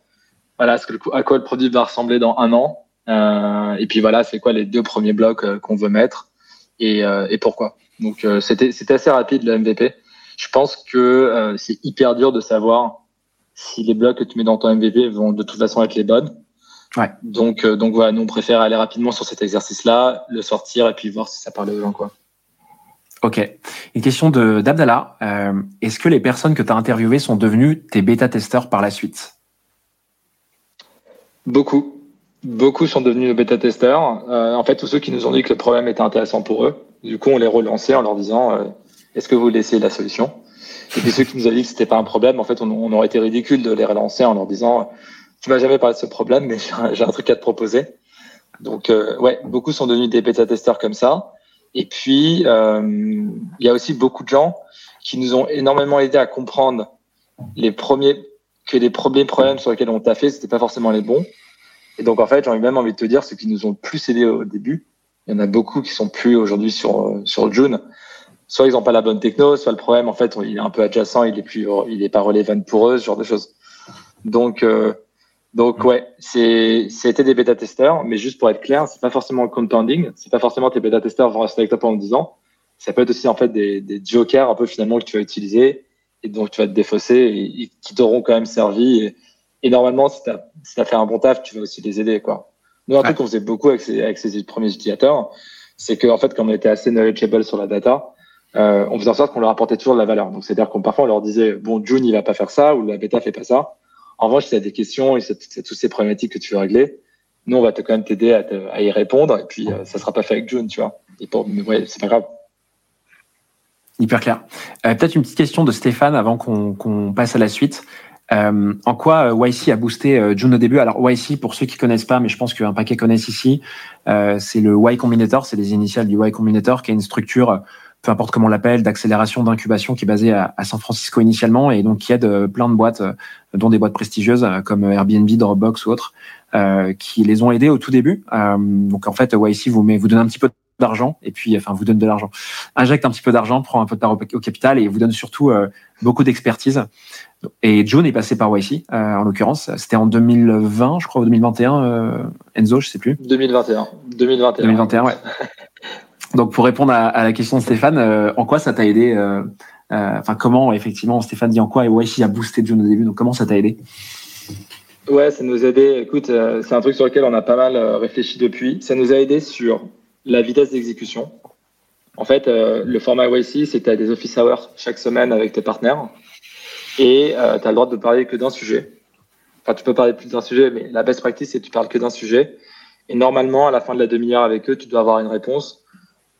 voilà, ce que à quoi le produit va ressembler dans un an. Euh, et puis voilà, c'est quoi les deux premiers blocs qu'on veut mettre et, euh, et pourquoi? Donc euh, c'était c'était assez rapide le MVP. Je pense que euh, c'est hyper dur de savoir si les blocs que tu mets dans ton MVP vont de toute façon être les bonnes. Ouais. Donc, donc voilà, nous on préfère aller rapidement sur cet exercice-là, le sortir et puis voir si ça parle aux gens. Quoi. Ok. Une question de d'Abdallah. Est-ce que les personnes que tu as interviewées sont devenues tes bêta-testeurs par la suite? Beaucoup. Beaucoup sont devenus bêta-testeurs. Euh, en fait, tous ceux qui nous ont dit que le problème était intéressant pour eux, du coup, on les relançait en leur disant euh, Est-ce que vous laissez la solution? Et puis ceux qui nous ont dit que c'était pas un problème, en fait, on, aurait été ridicule de les relancer en leur disant Tu m'as jamais parlé de ce problème, mais j'ai un, truc à te proposer. Donc, euh, ouais, beaucoup sont devenus des bêta-testeurs comme ça. Et puis, euh, il y a aussi beaucoup de gens qui nous ont énormément aidé à comprendre les premiers que les premiers problèmes sur lesquels on t'a fait, c'était pas forcément les bons et donc, en fait, j'ai même envie de te dire, ceux qui nous ont plus aidés au début, il y en a beaucoup qui sont plus aujourd'hui sur, euh, sur June. Soit ils n'ont pas la bonne techno, soit le problème, en fait, il est un peu adjacent, il est plus, il est pas relevant pour eux, ce genre de choses. Donc, euh, donc ouais, c'est, c'était des bêta-testeurs, mais juste pour être clair, c'est pas forcément le compounding, c'est pas forcément tes bêta-testeurs vont rester avec toi pendant 10 ans. Ça peut être aussi, en fait, des, des jokers, un peu finalement, que tu vas utiliser et donc tu vas te défausser et, et qui t'auront quand même servi. Et normalement, si tu as, si as, fait un bon taf, tu vas aussi les aider. Quoi. Nous, un ouais. truc qu'on faisait beaucoup avec ces, avec ces premiers utilisateurs, c'est qu'en fait, quand on était assez knowledgeable sur la data, euh, on faisait en sorte qu'on leur apportait toujours de la valeur. Donc, c'est-à-dire qu'on parfois on leur disait, bon, June, il va pas faire ça, ou la bêta fait pas ça. En revanche, si tu as des questions et as toutes ces problématiques que tu veux régler, nous, on va te quand même t'aider à, à, y répondre. Et puis, euh, ça sera pas fait avec June, tu vois. Et pour, mais ouais, c'est pas grave. Hyper clair. Euh, Peut-être une petite question de Stéphane avant qu'on qu passe à la suite. Euh, en quoi euh, YC a boosté euh, June au début? Alors YC, pour ceux qui connaissent pas, mais je pense qu'un paquet connaissent ici, euh, c'est le Y Combinator, c'est les initiales du Y Combinator, qui est une structure, peu importe comment on l'appelle, d'accélération, d'incubation, qui est basée à, San Francisco initialement et donc qui aide plein de boîtes, dont des boîtes prestigieuses comme Airbnb, Dropbox ou autres, qui les ont aidés au tout début. donc en fait, YC vous met, vous donne un petit peu d'argent et puis enfin vous donne de l'argent. Injecte un petit peu d'argent prend un peu de part au, au, capital et vous donne surtout euh, beaucoup d'expertise. Et John est passé par YC euh, en l'occurrence. C'était en 2020 je crois ou 2021 euh, Enzo je sais plus. 2021 2021 2021 ouais. Donc pour répondre à, à, la question de Stéphane en quoi ça t'a aidé enfin comment effectivement Stéphane dit en quoi YC a boosté John au début donc comment ça t'a aidé? Ouais, ça nous a aidé. Écoute, c'est un truc sur lequel on a pas mal réfléchi depuis. Ça nous a aidé sur la vitesse d'exécution. En fait, euh, le format YC, c'est que tu as des office hours chaque semaine avec tes partenaires et euh, tu as le droit de parler que d'un sujet. Enfin, tu peux parler plus d'un sujet, mais la best practice, c'est que tu parles que d'un sujet. Et normalement, à la fin de la demi-heure avec eux, tu dois avoir une réponse.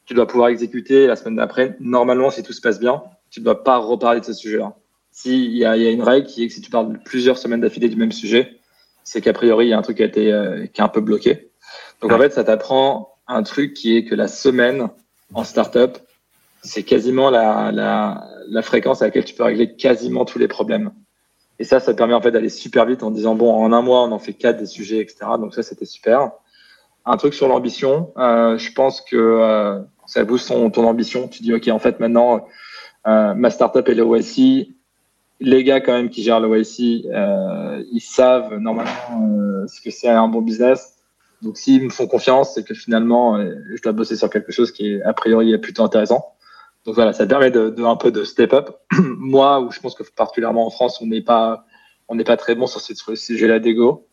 Tu dois pouvoir exécuter la semaine d'après. Normalement, si tout se passe bien, tu ne dois pas reparler de ce sujet-là. S'il y, a, y a une règle qui est que si tu parles plusieurs semaines d'affilée du même sujet, c'est qu'a priori, il y a un truc qui a été euh, qui est un peu bloqué. Donc en fait, ça t'apprend un truc qui est que la semaine en startup, c'est quasiment la, la, fréquence à laquelle tu peux régler quasiment tous les problèmes. Et ça, ça permet en fait d'aller super vite en disant bon, en un mois, on en fait quatre des sujets, etc. Donc ça, c'était super. Un truc sur l'ambition, euh, je pense que euh, ça booste ton, ton, ambition. Tu dis ok, en fait maintenant, ma startup est l'OSI. Les gars quand même qui gèrent l'OSI, ils savent normalement ce que c'est un bon business. Donc s'ils me font confiance, c'est que finalement, je dois bosser sur quelque chose qui est a priori plutôt intéressant. Donc voilà, ça permet de, un peu de step up. Moi, où je pense que particulièrement en France, on n'est pas on n'est pas très bon sur ce sujet-là d'ego.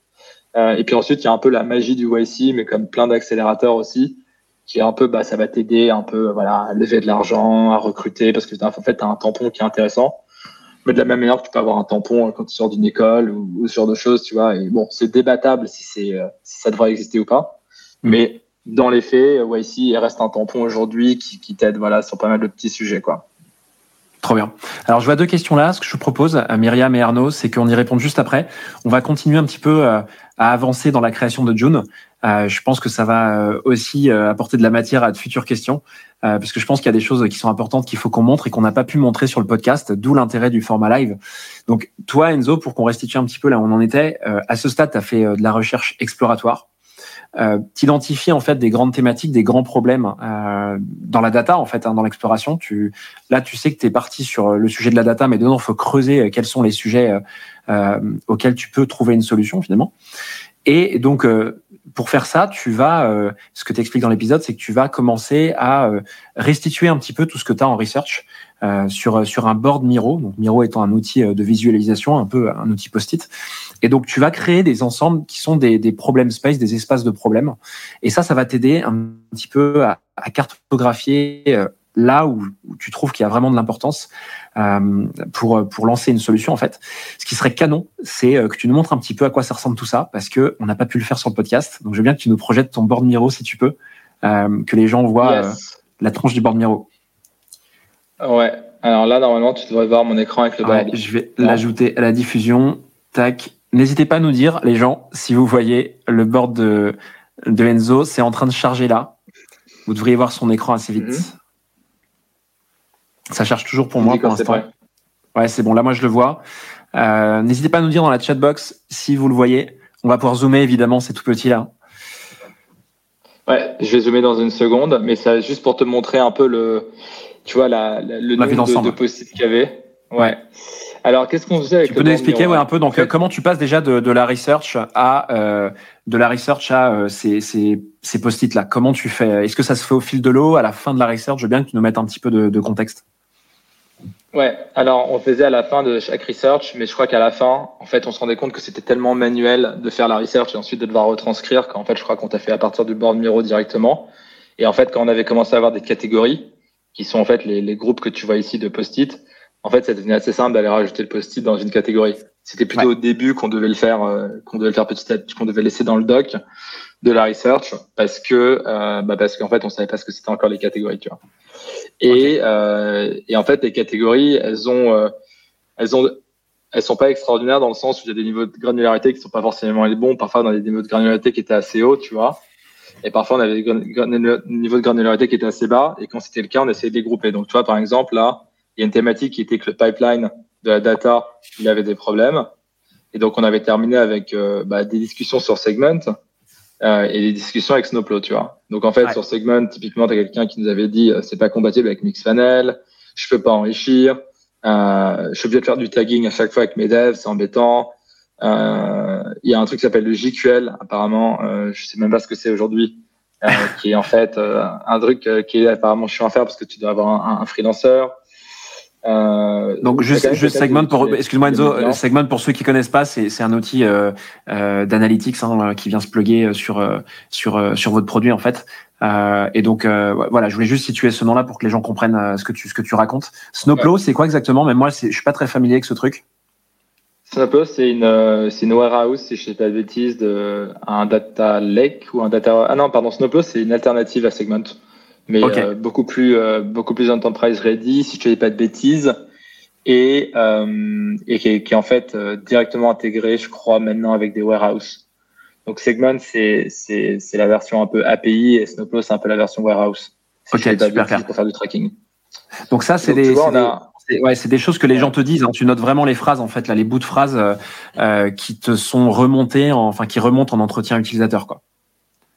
Euh, et puis ensuite, il y a un peu la magie du YC, mais comme plein d'accélérateurs aussi, qui est un peu, bah, ça va t'aider un peu, voilà, à lever de l'argent, à recruter, parce que en fait, tu as un tampon qui est intéressant. Mais de la même manière que tu peux avoir un tampon quand tu sors d'une école ou, ce genre de choses, tu vois. Et bon, c'est débattable si c'est, euh, si ça devrait exister ou pas. Mm. Mais dans les faits, YC il reste un tampon aujourd'hui qui, qui t'aide, voilà, sur pas mal de petits sujets, quoi. Trop bien. Alors je vois deux questions là. Ce que je vous propose, à Myriam et Arnaud, c'est qu'on y réponde juste après. On va continuer un petit peu euh, à avancer dans la création de June. Euh, je pense que ça va euh, aussi apporter de la matière à de futures questions, parce que je pense qu'il y a des choses qui sont importantes qu'il faut qu'on montre et qu'on n'a pas pu montrer sur le podcast, d'où l'intérêt du format live. Donc toi, Enzo, pour qu'on restitue un petit peu là où on en était, à ce stade, tu as fait de la recherche exploratoire euh, t'identifies en fait des grandes thématiques, des grands problèmes euh, dans la data en fait, hein, dans l'exploration. Tu là, tu sais que tu es parti sur le sujet de la data, mais dedans, il faut creuser euh, quels sont les sujets euh, euh, auxquels tu peux trouver une solution finalement. Et donc, pour faire ça, tu vas, ce que tu expliques dans l'épisode, c'est que tu vas commencer à restituer un petit peu tout ce que tu as en research sur sur un board Miro. Donc Miro étant un outil de visualisation, un peu un outil post-it. Et donc, tu vas créer des ensembles qui sont des, des problèmes space, des espaces de problèmes. Et ça, ça va t'aider un petit peu à, à cartographier euh, là où, tu trouves qu'il y a vraiment de l'importance euh, pour pour lancer une solution en fait. Ce qui serait canon, c'est euh, que tu nous montres un petit peu à quoi ça ressemble tout ça, parce que on n'a pas pu le faire sur le podcast. Donc je veux bien que tu nous projettes ton board Miro si tu peux, euh, que les gens voient euh, la tranche du board Miro. Ouais. Alors là normalement tu devrais voir mon écran avec le board. je vais l'ajouter à la diffusion. Tac. N'hésitez pas à nous dire, les gens, si vous voyez le board de, de Enzo, c'est en train de charger là. Vous devriez voir son écran assez vite. Mhm. Ça charge toujours pour moi pour l'instant. Ouais, c'est bon. Là, moi, je le vois. Euh, N'hésitez pas à nous dire dans la chatbox si vous le voyez. On va pouvoir zoomer, évidemment, c'est tout petit là. Ouais, je vais zoomer dans une seconde, mais c'est juste pour te montrer un peu le, tu vois, la, le nombre de, de post qu'il y avait. Ouais. Alors, qu'est-ce qu'on faisait avec Tu peux nous expliquer ouais, un peu donc comment tu passes déjà de, de la research à euh, de la research à euh, ces, ces, ces post-it là. Comment tu fais? Est-ce que ça se fait au fil de l'eau à la fin de la research? Je veux bien que tu nous mettes un petit peu de, de contexte. Ouais, alors on faisait à la fin de chaque research, mais je crois qu'à la fin, en fait, on se rendait compte que c'était tellement manuel de faire la research et ensuite de devoir retranscrire qu'en fait, je crois qu'on t'a fait à partir du board Miro directement. Et en fait, quand on avait commencé à avoir des catégories, qui sont en fait les, les groupes que tu vois ici de post-it, en fait, ça devenait assez simple d'aller rajouter le post-it dans une catégorie. C'était plutôt au début qu'on devait le faire, euh, qu'on devait le faire petit à petit, qu'on devait laisser dans le doc de la research, parce que, euh, bah parce qu'en fait, on savait pas ce que c'était encore les catégories, tu vois. Et, euh, et en fait, les catégories, elles ont, euh, elles ont, elles sont pas extraordinaires dans le sens où il y a des niveaux de granularité qui sont pas forcément les bons. Parfois, on a des niveaux de granularité qui étaient assez hauts, tu vois. Et parfois, on avait des niveaux de granularité qui étaient assez bas. Et quand c'était le cas, on essayait de les grouper. Donc, tu vois, par exemple, là, il y a une thématique qui était que le pipeline de la data, il avait des problèmes. Et donc, on avait terminé avec euh, bah, des discussions sur Segment euh, et des discussions avec Snowplow, tu vois. Donc, en fait, sur Segment, typiquement, tu as quelqu'un qui nous avait dit euh, c'est pas compatible avec Mixpanel, je peux pas enrichir, euh, je suis obligé de faire du tagging à chaque fois avec mes devs, c'est embêtant. Euh, il y a un truc qui s'appelle le JQL, apparemment, euh, je sais même pas ce que c'est aujourd'hui, qui est en fait un truc qui est apparemment chiant à faire parce que tu dois avoir un, un freelancer. Euh, Donc juste, juste Segment pour, excuse-moi Enzo, Segment pour ceux qui connaissent pas, c'est un outil euh, euh, d'analytics hein, qui vient se plugger sur euh, sur euh, sur votre produit en fait. Euh, et donc voilà, je voulais juste situer ce nom-là pour que les gens comprennent ce que tu ce que tu racontes. Snowplow, c'est quoi exactement? Même moi, je suis pas très familier avec ce truc. Snowplow, c'est une c'est une warehouse, si je sais pas de bêtises, de un data lake ou un data. Ah non, pardon, Snowplow, c'est une alternative à Segment mais euh, beaucoup plus euh, beaucoup plus enterprise ready si je ne dis pas de bêtises et euh, et qui est, qui est, en fait directement intégré je crois maintenant avec des warehouses donc Segment c'est c'est c'est la version un peu API et Snowplow c'est un peu la version warehouse si ok super clair. pour faire du tracking donc ça c'est des, des ouais, c'est des choses que les gens te disent. Hein. Tu notes vraiment les phrases en fait, là, les bouts de phrases euh, qui te sont remontés, en, enfin qui remontent en entretien utilisateur, quoi.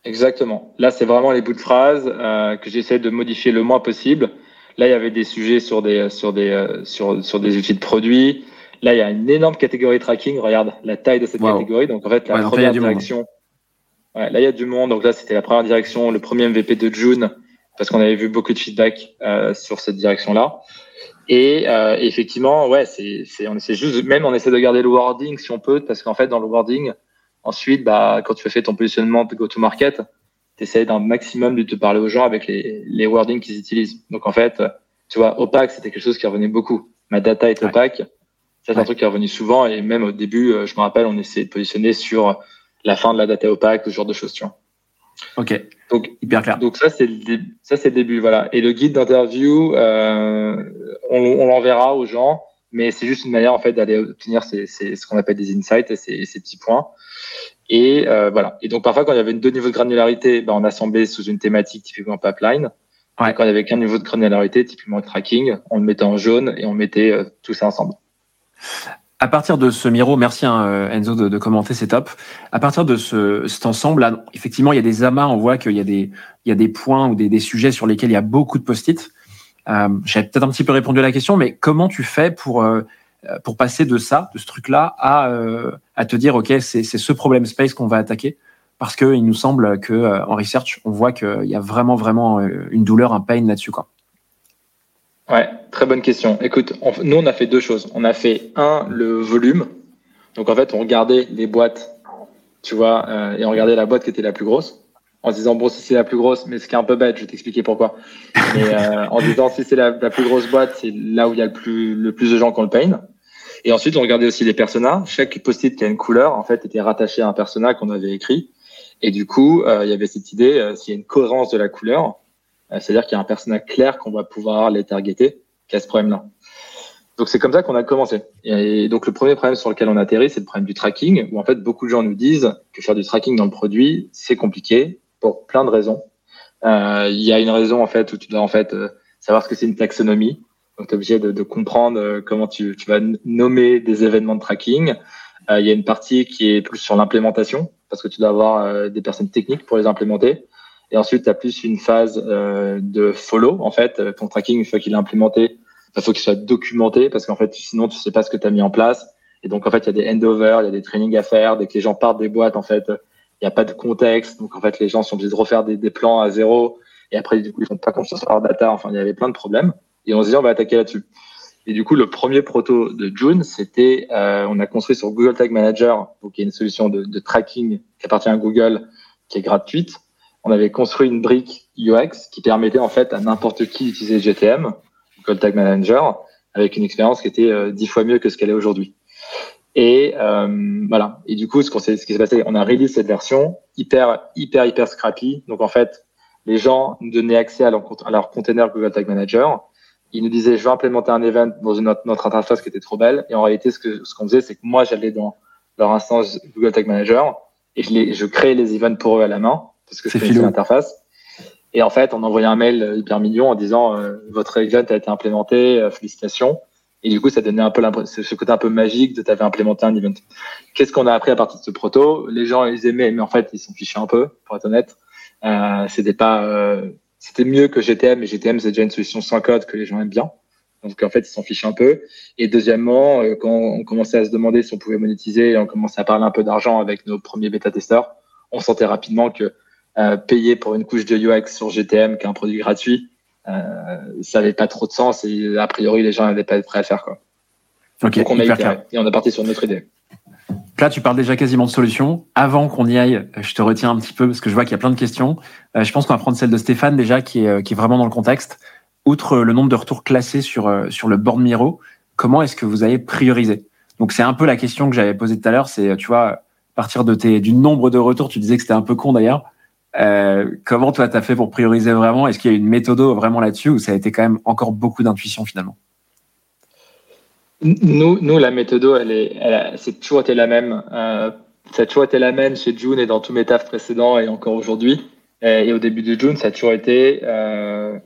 Exactement. Là, c'est vraiment les bouts de phrases euh, que j'essaie de modifier le moins possible. Là, il y avait des sujets sur des, sur des, sur, sur des outils de produits. Là, il y a une énorme catégorie tracking. Regarde la taille de cette catégorie. Donc, en fait, la première direction. Ouais, là, il y a du monde. Donc là, c'était la première direction, le premier MVP de June, parce qu'on avait vu beaucoup de feedback euh, sur cette direction-là. Et euh, effectivement, ouais, c'est, c'est, on essaie juste, même on essaie de garder le wording si on peut, parce qu'en fait, dans le wording, ensuite, bah, quand tu fais ton positionnement de go-to-market, tu essaies d'un maximum de te parler aux gens avec les, les wordings qu'ils utilisent. Donc en fait, tu vois, opaque, c'était quelque chose qui revenait beaucoup. Ma data est opaque. C'est un truc qui est revenu souvent. Et même au début, euh, je me rappelle, on essayait de positionner sur la fin de la data opaque, ce genre de choses, tu vois. Ok. Donc hyper clair. Donc ça c'est le ça c'est le début, voilà. Et le guide d'interview, euh, on, on l'enverra aux gens, mais c'est juste une manière en fait d'aller obtenir ces, ces, ce qu'on appelle des insights et ces, ces petits points. Et euh, voilà. Et donc parfois quand il y avait deux niveaux de granularité, ben, on assemblait sous une thématique typiquement pipeline. Ouais. Et quand il y avait qu'un niveau de granularité, typiquement tracking, on le mettait en jaune et on mettait euh, tout ça ensemble. À partir de ce Miro, merci hein, euh, Enzo de, de, commenter, c'est top. À partir de ce, cet ensemble, effectivement, il y a des amas, on voit qu'il y a des, il y a des points ou des, des sujets sur lesquels il y a beaucoup de post-it. Euh, J'avais peut-être un petit peu répondu à la question, mais comment tu fais pour euh, pour passer de ça, de ce truc-là, à euh, te dire, ok, c'est ce problème space qu'on va attaquer, parce que il nous semble que euh, research, on voit qu'il y a vraiment vraiment une douleur, un pain là-dessus, quoi. Ouais, très bonne question. Écoute, nous, on a fait deux choses. On a fait, un, le volume. Donc, en fait, on regardait les boîtes, tu vois, et on regardait la boîte qui était la plus grosse. En se disant, bon, si c'est la plus grosse, mais ce qui est un peu bête, je vais t'expliquer pourquoi. Mais euh, en disant, si c'est la, la, plus grosse boîte, c'est là où il y a le plus, le plus de gens qui ont le pain. Et ensuite, on regardait aussi les personas. Chaque post-it qui a une couleur, en fait, était rattaché à un persona qu'on avait écrit. Et du coup, euh, il y avait cette idée, euh, s'il y a une cohérence de la couleur, euh, c'est-à-dire qu'il y a un personnage clair qu'on va pouvoir les targeter qui a ce problème-là. Donc c'est comme ça qu'on a commencé. Et donc le premier problème sur lequel on a atterri, c'est le problème du tracking, où en fait beaucoup de gens nous disent que faire du tracking dans le produit, c'est compliqué pour plein de raisons. Euh, il y a une raison en fait où tu dois en fait euh, savoir ce que c'est une taxonomie. Donc tu es obligé de, comprendre euh, comment tu, vas nommer des événements de tracking. Il y a une partie qui est plus sur l'implémentation, parce que tu dois avoir des personnes techniques pour les implémenter. Et ensuite, tu as plus une phase de follow. En fait, ton tracking, une fois qu'il est implémenté, il faut qu'il soit documenté parce qu'en fait, sinon, tu sais pas ce que tu as mis en place. Et donc, en fait, il y a des handovers, il y a des trainings à faire. Dès que les gens partent des boîtes, en fait, il n'y a pas de contexte. Donc, en fait, les gens sont obligés de refaire des, plans à zéro. Et après, du coup, ils font pas confiance en leur data. Enfin, il y avait plein de problèmes. Et on se dit, on va attaquer là-dessus. Et du coup, le premier proto de June, c'était, euh, on a construit sur Google Tag Manager, donc qui est une solution de, de tracking qui appartient à Google, qui est gratuite on avait construit une brique UX qui permettait en fait à n'importe qui d'utiliser GTM, Google Tag Manager, avec une expérience qui était euh, dix fois mieux que ce qu'elle est aujourd'hui. Et euh, voilà. Et du coup, ce, qu'on ce qui s'est passé, on a release cette version hyper, hyper, hyper scrappy. Donc en fait, les gens nous donnaient accès à leur, à leur container Google Tag Manager. Ils nous disaient, je vais implémenter un event dans une autre, notre interface qui était trop belle. Et en réalité, ce que ce qu'on faisait, c'est que moi, j'allais dans leur instance Google Tag Manager et je, les, je créais les events pour eux à la main parce que c'est l'interface. Et en fait, on envoyait un mail hyper mignon en disant euh, votre event a été implémenté, euh, félicitations. Et du coup, ça donnait un peu ce côté un peu magique de t'avoir implémenté un event. Qu'est-ce qu'on a appris à partir de ce proto? Les gens ils aimaient, mais en fait, ils s'en fichaient un peu, pour être honnête. Euh, c'était pas, euh, c'était mieux que GTM. Et GTM, c'est déjà une solution sans code que les gens aiment bien. Donc en fait, ils s'en fichent un peu. Et deuxièmement, euh, quand on commençait à se demander si on pouvait monétiser, on commençait à parler un peu d'argent avec nos premiers bêta testeurs, on sentait rapidement que euh, payer pour une couche de UX sur GTM qui est un produit gratuit, ça n'avait pas trop de sens et a priori les gens n'avaient pas être prêts à faire quoi. Ok. Donc on a et on est parti sur notre idée. Là, tu parles déjà quasiment de solutions. Avant qu'on y aille, je te retiens un petit peu parce que je vois qu'il y a plein de questions. Euh, je pense qu'on va prendre celle de Stéphane déjà, qui est, qui est vraiment dans le contexte. Outre le nombre de retours classés sur, sur le board Miro, comment est-ce que vous avez priorisé? Donc, c'est un peu la question que j'avais posée tout à l'heure. C'est, tu vois, à partir de tes, du nombre de retours, tu disais que c'était un peu con d'ailleurs. Euh, comment toi t'as fait pour prioriser vraiment? Est-ce qu'il y a une méthode vraiment là-dessus ou ça a été quand même encore beaucoup d'intuition finalement? Nous, nous, la méthode, elle est, elle c'est toujours été la même. Euh, ça a toujours été la même chez June et dans tous mes tafs précédents et encore aujourd'hui. Et, au début de June, ça a toujours été euh,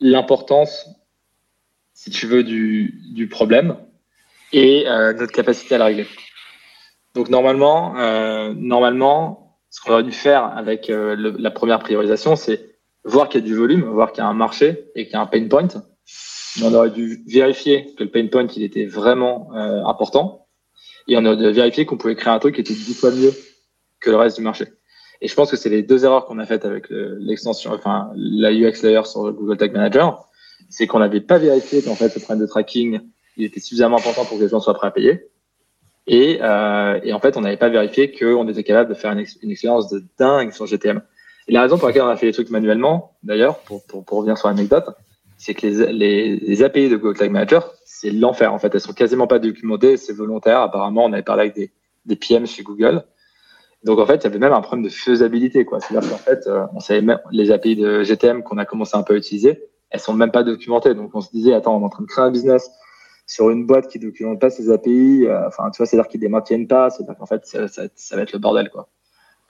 l'importance, si tu veux, du, du problème et euh, notre capacité à la régler. Donc normalement, euh, normalement, ce qu'on aurait dû faire avec euh, la première priorisation, c'est voir qu'il y a du volume, voir qu'il y a un marché et qu'il y a un pain point. On aurait dû vérifier que le pain point il était vraiment euh, important et on aurait dû vérifier qu'on pouvait créer un truc qui était dix fois mieux que le reste du marché. Et je pense que c'est les deux erreurs qu'on a faites avec l'extension, enfin la UX layer sur le Google Tag Manager, c'est qu'on n'avait pas vérifié qu'en fait le problème de tracking il était suffisamment important pour que les gens soient prêts à payer. Et, euh, et en fait, on n'avait pas vérifié qu'on était capable de faire une, expérience de dingue sur GTM. Et la raison pour laquelle on a fait les trucs manuellement, d'ailleurs, pour, pour, pour revenir sur l'anecdote, c'est que les, les, les, API de Google Tag Manager, c'est l'enfer en fait. Elles sont quasiment pas documentées, c'est volontaire. Apparemment, on avait parlé avec des, des PM chez Google. Donc en fait, il y avait même un problème de faisabilité. quoi. C'est-à-dire qu'en fait, euh, on savait même les API de GTM qu'on a commencé un peu à utiliser, elles sont même pas documentées. Donc on se disait, attends, on est en train de créer un business sur une boîte qui documente pas ses API. Euh, enfin, tu vois, c'est-à-dire qu'ils les maintiennent pas. C'est-à-dire qu'en fait, ça, va être le bordel, quoi.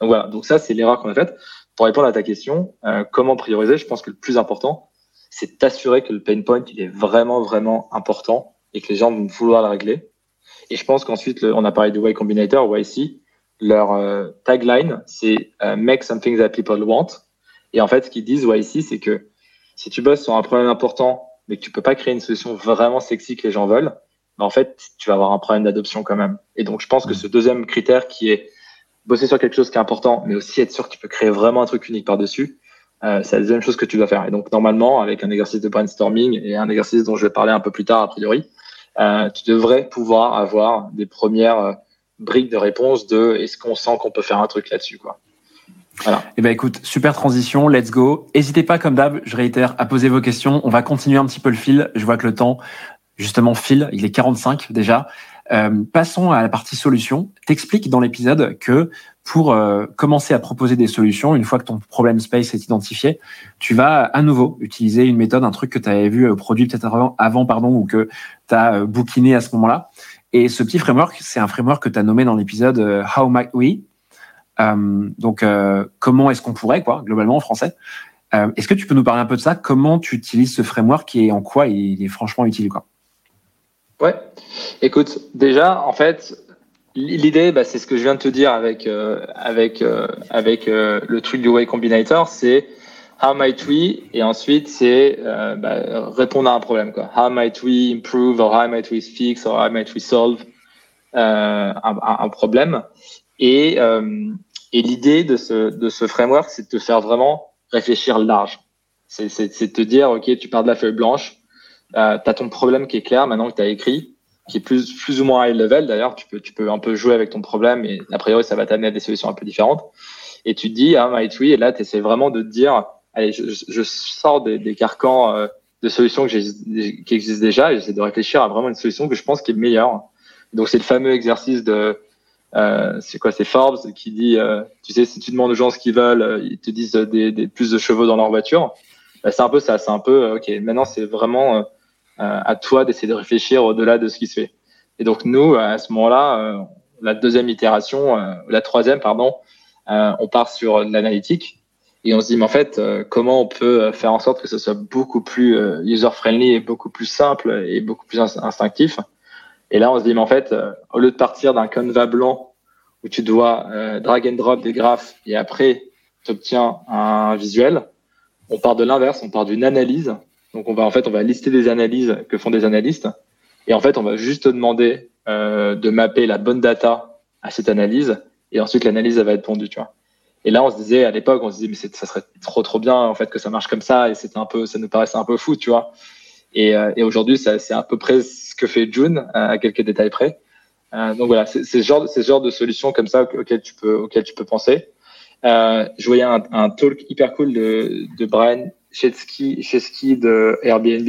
Donc voilà. Donc ça, c'est l'erreur qu'on a faite. Pour répondre à ta question, euh, comment prioriser Je pense que le plus important, c'est d'assurer que le pain point il est vraiment vraiment important et que les gens vont vouloir le régler. Et je pense qu'ensuite, on a parlé de Y Combinator, YC. Leur euh, tagline, c'est Make something that people want. Et en fait, ce qu'ils disent YC, c'est que si tu bosses sur un problème important, mais que tu peux pas créer une solution vraiment sexy que les gens veulent, bah, en fait, tu vas avoir un problème d'adoption quand même. Et donc, je pense que ce deuxième critère qui est bosser sur quelque chose qui est important, mais aussi être sûr que tu peux créer vraiment un truc unique par-dessus, euh, c'est la deuxième chose que tu dois faire. Et donc, normalement, avec un exercice de brainstorming et un exercice dont je vais parler un peu plus tard, a priori, euh, tu devrais pouvoir avoir des premières euh, briques de réponse de est-ce qu'on sent qu'on peut faire un truc là-dessus, quoi. Voilà. Eh ben écoute, super transition, let's go. N'hésitez pas, comme d'hab, je réitère, à poser vos questions. On va continuer un petit peu le fil. Je vois que le temps, justement, file. Il est 45 déjà. Euh, passons à la partie solution. T'expliques dans l'épisode que pour euh, commencer à proposer des solutions, une fois que ton problème space est identifié, tu vas à nouveau utiliser une méthode, un truc que tu avais vu euh, produit peut-être avant, avant, pardon, ou que tu as euh, bouquiné à ce moment-là. Et ce petit framework, c'est un framework que tu as nommé dans l'épisode How Might We? Donc, comment est-ce qu'on pourrait, quoi, globalement en français. est-ce que tu peux nous parler un peu de ça? Comment tu utilises ce framework et en quoi il est franchement utile, quoi? Ouais. Écoute, déjà, en fait, l'idée, bah, c'est ce que je viens de te dire avec euh, avec euh, avec euh, le truc du Way Combinator, c'est how might we et ensuite c'est bah, répondre à un problème quoi. How might we improve or how might we fix or how might we solve un, problème et et l'idée de ce de ce framework, c'est de te faire vraiment réfléchir large. C'est c'est de te dire ok, tu pars de la feuille blanche euh, tu as ton problème qui est clair maintenant que tu as écrit, qui est plus, plus ou moins high level d'ailleurs. Tu peux, tu peux un peu jouer avec ton problème et a priori, ça va t'amener à des solutions un peu différentes. Et tu te dis, ah, my tree, et là, tu essaies vraiment de te dire, allez, je, je sors des, des carcans euh, de solutions que qui existent déjà et j'essaie de réfléchir à vraiment une solution que je pense qui est meilleure. Donc, c'est le fameux exercice de, euh, c'est quoi, c'est Forbes qui dit, euh, tu sais, si tu demandes aux gens ce qu'ils veulent, euh, ils te disent des, des, plus de chevaux dans leur voiture. Bah, c'est un peu ça, c'est un peu, ok, maintenant c'est vraiment euh, à toi d'essayer de réfléchir au-delà de ce qui se fait. Et donc nous, à ce moment-là, euh, la deuxième itération, euh, la troisième, pardon, on part sur l'analytique et on se dit, mais en fait, comment on peut faire en sorte que ce soit beaucoup plus user-friendly et beaucoup plus simple et beaucoup plus instinctif? Et là, on se dit, mais en fait, au lieu de partir d'un canevas blanc où tu dois drag and drop des graphes et après, tu obtiens un visuel, on part de l'inverse, on part d'une analyse donc on va en fait on va lister des analyses que font des analystes et en fait on va juste demander euh, de mapper la bonne data à cette analyse et ensuite l'analyse va être pondue, tu vois. Et là on se disait à l'époque on se disait mais ça serait trop trop bien en fait que ça marche comme ça et c'était un peu ça nous paraissait un peu fou, tu vois. Et, euh, et aujourd'hui c'est à peu près ce que fait June euh, à quelques détails près. Euh, donc voilà c'est ce genre ce genre de solution comme ça auquel tu peux auquel tu peux penser. Euh, je voyais un, un, talk hyper cool de, de Brian Chesky, Chesky de Airbnb.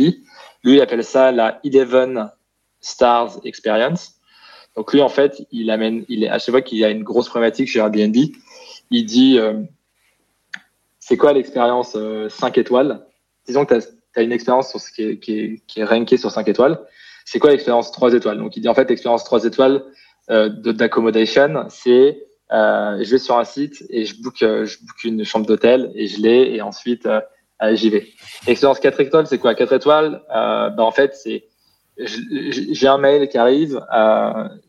Lui, il appelle ça la 11 Stars Experience. Donc lui, en fait, il amène, il est à chaque fois qu'il y a une grosse problématique chez Airbnb, il dit euh, c'est quoi l'expérience 5 euh, étoiles? Disons que tu une expérience sur ce qui est, qui est, qui est ranké sur 5 étoiles. C'est quoi l'expérience 3 étoiles? Donc il dit en fait l'expérience 3 étoiles euh, d'accommodation, c'est euh, je vais sur un site et je book, euh, je book une chambre d'hôtel et je l'ai et ensuite euh, j'y vais. Expérience 4 étoiles, c'est quoi? 4 étoiles euh, ben, En fait, c'est j'ai un mail qui arrive,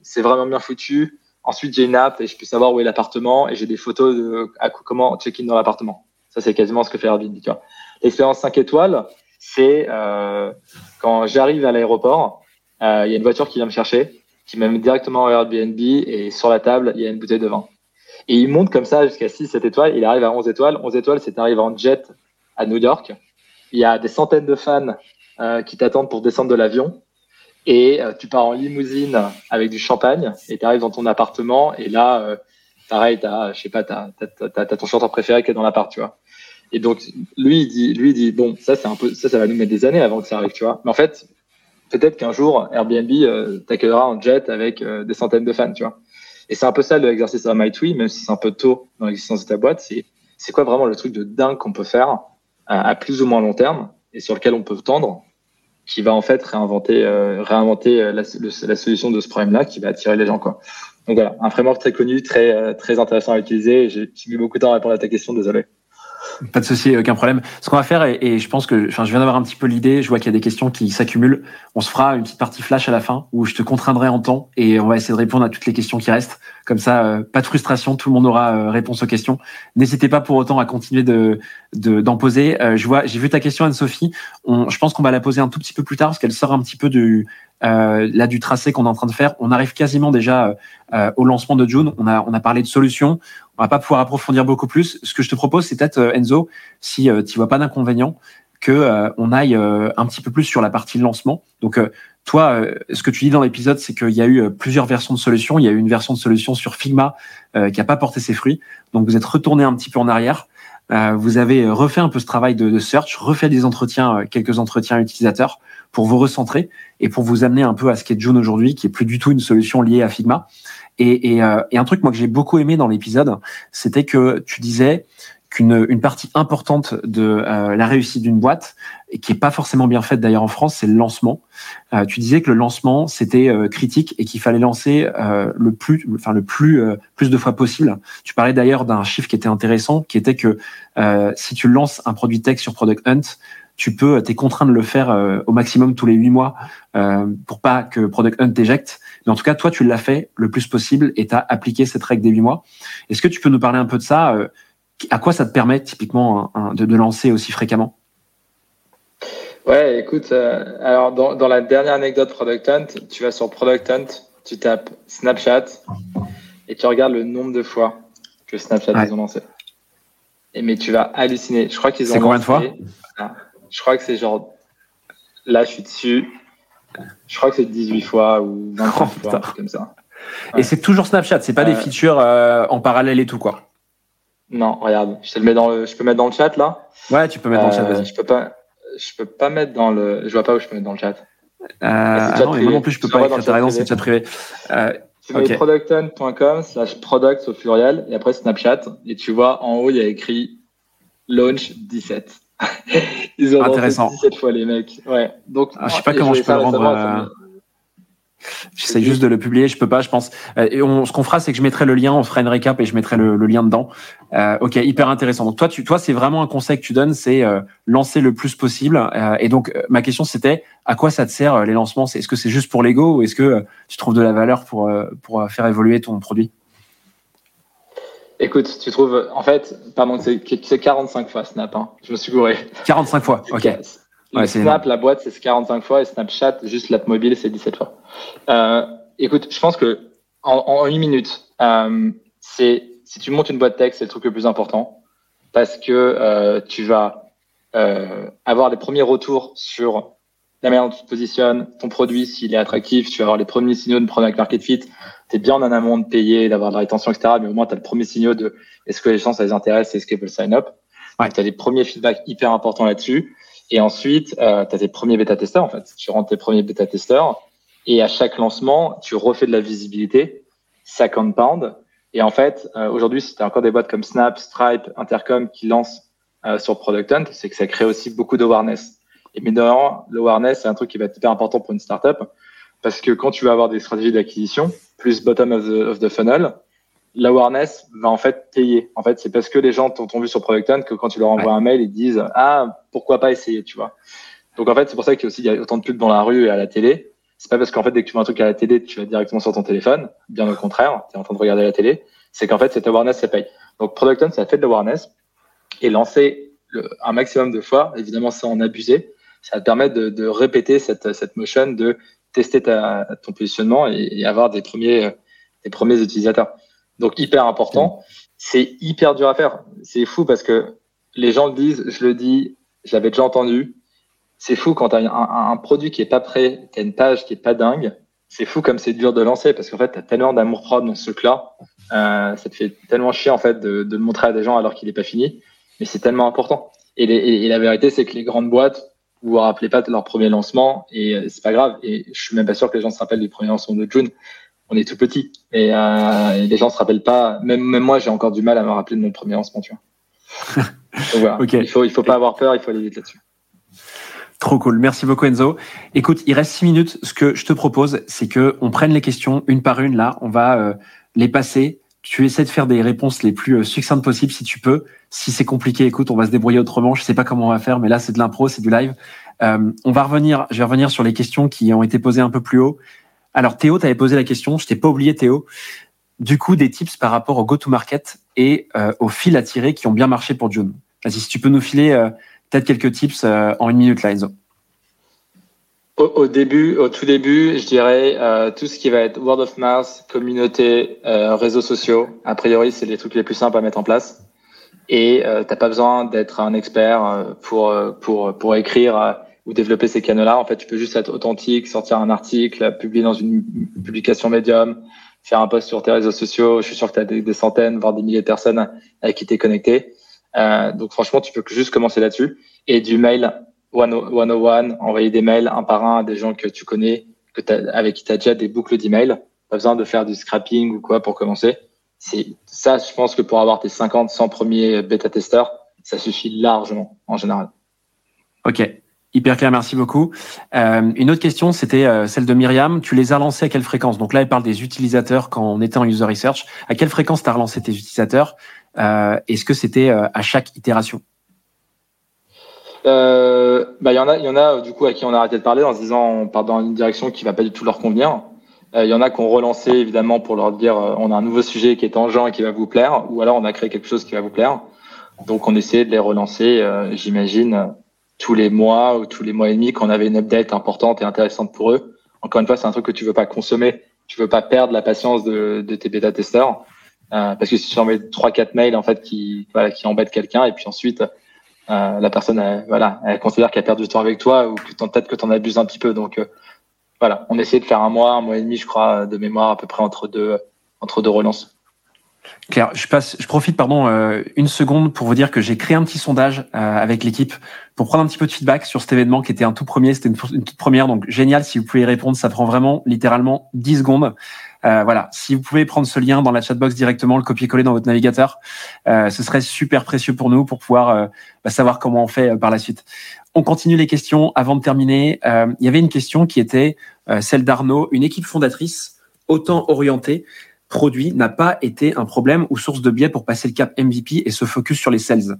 c'est vraiment bien foutu. Ensuite, j'ai une app et je peux savoir où est l'appartement et j'ai des photos de à, comment check-in dans l'appartement. Ça, c'est quasiment ce que fait Airbnb. L'expérience 5 étoiles, c'est euh, quand j'arrive à l'aéroport, euh, il y a une voiture qui vient me chercher, qui m'amène directement à Airbnb et sur la table, il y a une bouteille de vin. Et il monte comme ça jusqu'à 6, 7 étoiles. Il arrive à 11 étoiles. 11 étoiles, c'est arrivé en jet à New York. Il y a des centaines de fans euh, qui t'attendent pour descendre de l'avion. Et tu pars en limousine avec du champagne et tu arrives dans ton appartement. Et là, euh, pareil, t'as, je sais pas, t'as, ton chanteur préféré qui est dans l'appart, tu vois. Et donc, lui, il dit, lui, dit, bon, ça, c'est un peu, ça, ça va nous mettre des années avant que ça arrive, tu vois. Mais en fait, peut-être qu'un jour, Airbnb euh, t'accueillera en jet avec euh, des centaines de fans, tu vois. Et c'est un peu ça l'exercice à MyTwee, même si c'est un peu tôt dans l'existence de ta boîte, c'est c'est quoi vraiment le truc de dingue qu'on peut faire à, plus ou moins long terme et sur lequel on peut tendre, qui va en fait réinventer euh, réinventer la, la, solution de ce problème-là, qui va attirer les gens quoi. Donc voilà, un framework très connu, très très intéressant à utiliser. J'ai mis beaucoup de temps à répondre à ta question, désolé. Pas de souci, aucun problème. Ce qu'on va faire, et, je pense que, enfin, je viens d'avoir un petit peu l'idée. Je vois qu'il y a des questions qui s'accumulent. On se fera une petite partie flash à la fin où je te contraindrai en temps et on va essayer de répondre à toutes les questions qui restent. Comme ça, euh, pas de frustration, tout le monde aura euh, réponse aux questions. N'hésitez pas pour autant à continuer de d'en poser. Euh, je vois, j'ai vu ta question Anne-Sophie. Je pense qu'on va la poser un tout petit peu plus tard parce qu'elle sort un petit peu du là du tracé qu'on est en train de faire. On arrive quasiment déjà au lancement de June. On a on a parlé de solutions. On va pas pouvoir approfondir beaucoup plus. Ce que je te propose, c'est peut-être Enzo, si tu vois pas d'inconvénient, que on aille un petit peu plus sur la partie lancement. Donc toi, euh, ce que tu dis dans l'épisode, c'est qu'il y a eu euh, plusieurs versions de solutions. Il y a eu une version de solution sur Figma euh, qui n'a pas porté ses fruits. Donc, vous êtes retourné un petit peu en arrière. vous avez refait un peu ce travail de, search, refait des entretiens, quelques entretiens utilisateurs pour vous recentrer et pour vous amener un peu à ce qu'est June aujourd'hui, qui est plus du tout une solution liée à Figma. Et, et un truc moi que j'ai beaucoup aimé dans l'épisode, c'était que tu disais qu'une une partie importante de euh, la réussite d'une boîte, et qui est pas forcément bien faite d'ailleurs en France, c'est le lancement. Euh, tu disais que le lancement c'était euh, critique et qu'il fallait lancer le plus, enfin le plus plus de fois possible. Tu parlais d'ailleurs d'un chiffre qui était intéressant, qui était que si tu lances un produit tech sur Product Hunt, tu peux, t'es contraint de le faire au maximum tous les huit mois pour pas que Product Hunt t'éjecte. Mais en tout cas, toi, tu l'as fait le plus possible et tu as appliqué cette règle des huit mois. Est-ce que tu peux nous parler un peu de ça à quoi ça te permet typiquement de, de lancer aussi fréquemment? Ouais, écoute, euh, alors dans, dans, la dernière anecdote Product Hunt, tu vas sur Product Hunt, tu tapes Snapchat et tu regardes le nombre de fois que Snapchat ils ont lancé. Et mais tu vas halluciner. Je crois qu'ils ont. C'est combien de fois? Je crois que c'est genre. Là, je suis dessus. Je crois que c'est 18 fois ou 20 fois, comme ça. Et c'est toujours Snapchat, c'est pas des features euh, en parallèle et tout quoi? Non, regarde, je te le mets dans le, je peux mettre dans le chat là. Ouais, tu peux mettre dans le chat. Vas-y. Euh, je peux pas, je peux pas mettre dans le, je vois pas où je peux mettre dans le chat. Euh, ah non, moi non plus, je peux pas. T'as raison, c'est chat privé. Euh, tu mets producton.com slash products au pluriel et après Snapchat et tu vois en haut il y a écrit launch 17. Ils ont Intéressant. 17 fois les mecs. Ouais. Donc, ah, je sais pas comment je peux le rendre. J'essaie juste de le publier, je peux pas, je pense. Euh, et on, ce qu'on fera, c'est que je mettrai le lien, on fera une récap et je mettrai le, lien dedans. Euh, ok, hyper intéressant. Donc toi, tu, toi, c'est vraiment un conseil que tu donnes, c'est euh, lancer le plus possible. Euh, et donc ma question, c'était à quoi ça te sert les lancements? Est-ce que c'est juste pour l'ego ou est-ce que tu trouves de la valeur pour pour faire évoluer ton produit? Écoute, tu trouves, en fait, pardon, c'est 45 fois Snap. Hein. Je me suis gouré. 45 fois, ok. Ouais, Snap, la boîte, c'est 45 fois et Snapchat, juste l'app mobile, c'est 17 fois. Euh, écoute, je pense que en, en une minute, euh, c'est si tu montes une boîte tech, c'est le truc le plus important parce que euh, tu vas euh, avoir les premiers retours sur la manière dont tu te positionnes, ton produit, s'il est attractif, tu vas avoir les premiers signaux de product market fit. Tu es bien en amont de payer, d'avoir de la rétention, etc. Mais au moins, tu as le premier signaux de est-ce que les gens, ça les intéresse, est-ce qu'ils veulent sign up. Ouais. Tu as des premiers feedbacks hyper importants là-dessus. Et ensuite, euh, tu as tes premiers bêta-testeurs, en fait. Tu rentres tes premiers bêta-testeurs. Et à chaque lancement, tu refais de la visibilité. Ça compound. Et en fait, euh, aujourd'hui, si tu as encore des boîtes comme Snap, Stripe, Intercom qui lancent euh, sur Product Hunt, c'est que ça crée aussi beaucoup d'awareness. Et maintenant, l'awareness, c'est un truc qui va être hyper important pour une startup. Parce que quand tu vas avoir des stratégies d'acquisition, plus bottom of the, of the funnel, l'awareness va en fait payer. En fait, c'est parce que les gens t'ont vu sur Product Hunt que quand tu leur envoies un mail, ils disent ah pourquoi pas essayer, tu vois. Donc en fait, c'est pour ça qu'il y a aussi y a autant de pubs dans la rue et à la télé. C'est pas parce qu'en fait dès que tu vois un truc à la télé, tu vas directement sur ton téléphone. Bien au contraire, tu es en train de regarder la télé. C'est qu'en fait cette awareness ça paye. Donc Product Hunt ça fait de l'awareness. et lancer un maximum de fois, évidemment sans en abuser, ça te permettre de, répéter cette, cette, motion, de tester ta, ton positionnement et, avoir des premiers, des premiers utilisateurs. Donc hyper important. C'est hyper dur à faire. C'est fou parce que les gens le disent, je le dis, je l'avais déjà entendu. C'est fou quand tu as un, un, produit qui est pas prêt, tu as une page qui est pas dingue. C'est fou comme c'est dur de lancer parce qu'en fait, tu as tellement d'amour propre dans ce truc-là. Euh, ça te fait tellement chier en fait de, de le montrer à des gens alors qu'il n'est pas fini. Mais c'est tellement important. Et, les, et, la vérité, c'est que les grandes boîtes, vous vous rappelez pas de leur premier lancement et euh, c'est pas grave. Et je suis même pas sûr que les gens se rappellent du premier lancement de June. On est tout petit et, euh, les gens se rappellent pas. Même, même moi, j'ai encore du mal à me rappeler de mon premier lancement. Tu vois. voilà. Il faut, il faut pas avoir peur. Il faut aller vite là-dessus. Trop cool. Merci beaucoup, Enzo. Écoute, il reste six minutes. Ce que je te propose, c'est que on prenne les questions une par une. Là, on va euh, les passer. Tu essaies de faire des réponses les plus euh, succinctes possibles si tu peux. Si c'est compliqué, écoute, on va se débrouiller autrement. Je sais pas comment on va faire, mais là, c'est de l'impro, c'est du live. Euh, on va revenir. Je vais revenir sur les questions qui ont été posées un peu plus haut. Alors, Théo, tu avais posé la question. Je t'ai pas oublié, Théo. Du coup, des tips par rapport au go-to-market et euh, aux fils à tirer qui ont bien marché pour June. Vas-y, si tu peux nous filer euh, peut-être quelques tips euh, en une minute, là, Enzo. Au, début, au tout début, je dirais tout ce qui va être word of mouth, communauté, réseaux sociaux. A priori, c'est les trucs les plus simples à mettre en place. Et t'as pas besoin d'être un expert pour pour pour écrire ou développer ces canaux-là. En fait, tu peux juste être authentique, sortir un article, publier dans une publication médium, faire un post sur tes réseaux sociaux. Je suis sûr que tu as des, centaines, voire des milliers de personnes avec qui tu es connecté. donc franchement, tu peux juste commencer là-dessus. Et du mail, 101, envoyer des mails un par un à des gens que tu connais, que avec qui tu as déjà des boucles d'emails. Pas besoin de faire du scrapping ou quoi pour commencer. C'est ça, je pense que pour avoir tes 50, 100 premiers bêta-testeurs, ça suffit largement en général. Ok, hyper clair, merci beaucoup. Euh, une autre question, c'était euh, celle de Myriam. Tu les as lancés à quelle fréquence? Donc là, elle parle des utilisateurs quand on était en user research. À quelle fréquence tu as relancé tes utilisateurs? Euh, Est-ce que c'était euh, à chaque itération? Bah, il y en a, il y en a du coup à qui on a arrêté de parler en se disant on part dans une direction qui va pas du tout leur convenir. Il y en a qui ont relancé évidemment pour leur dire on a un nouveau sujet qui est tangent et qui va vous plaire, ou alors on a créé quelque chose qui va vous plaire. Donc on essayait de les relancer, j'imagine, tous les mois ou tous les mois et demi quand on avait une update importante et intéressante pour eux. Encore une fois, c'est un truc que tu veux pas consommer, tu veux pas perdre la patience de, de tes bêta testeurs, parce que si tu envoies trois quatre mails en fait qui voilà qui embêtent quelqu'un et puis ensuite euh, la personne, elle, voilà, elle considère qu'elle perd du temps avec toi ou que peut-être que tu en abuses un petit peu. Donc euh, voilà, on essaie de faire un mois, un mois et demi, je crois, de mémoire à peu près entre deux, entre deux relances. Claire, je passe, je profite pardon euh, une seconde pour vous dire que j'ai créé un petit sondage avec l'équipe pour prendre un petit peu de feedback sur cet événement qui était un tout premier, c'était une, toute première, donc génial si vous pouvez y répondre, ça prend vraiment littéralement 10 secondes. Euh, voilà, si vous pouvez prendre ce lien dans la chatbox directement, le copier-coller dans votre navigateur, euh, ce serait super précieux pour nous pour pouvoir euh, bah, savoir comment on fait par la suite. On continue les questions avant de terminer. il y avait une question qui était celle d'Arnaud. Une équipe fondatrice autant orientée produit n'a pas été un problème ou source de biais pour passer le cap MVP et se focus sur les sales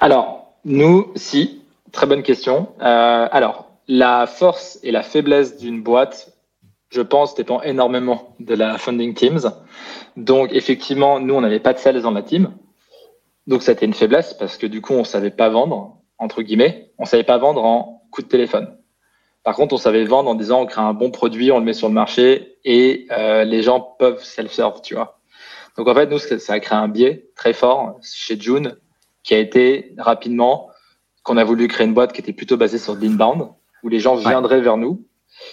Alors, nous, si. Très bonne question. alors, la force et la faiblesse d'une boîte je pense, dépend énormément de la funding teams. Donc, effectivement, nous, on n'avait pas de sales dans la team. Donc, ça a été une faiblesse parce que du coup, on savait pas vendre, entre guillemets. On savait pas vendre en coup de téléphone. Par contre, on savait vendre en disant on crée un bon produit, on le met sur le marché et euh, les gens peuvent self-serve, tu vois. Donc, en fait, nous, ça a créé un biais très fort chez June qui a été rapidement qu'on a voulu créer une boîte qui était plutôt basée sur l'inbound où les gens viendraient vers nous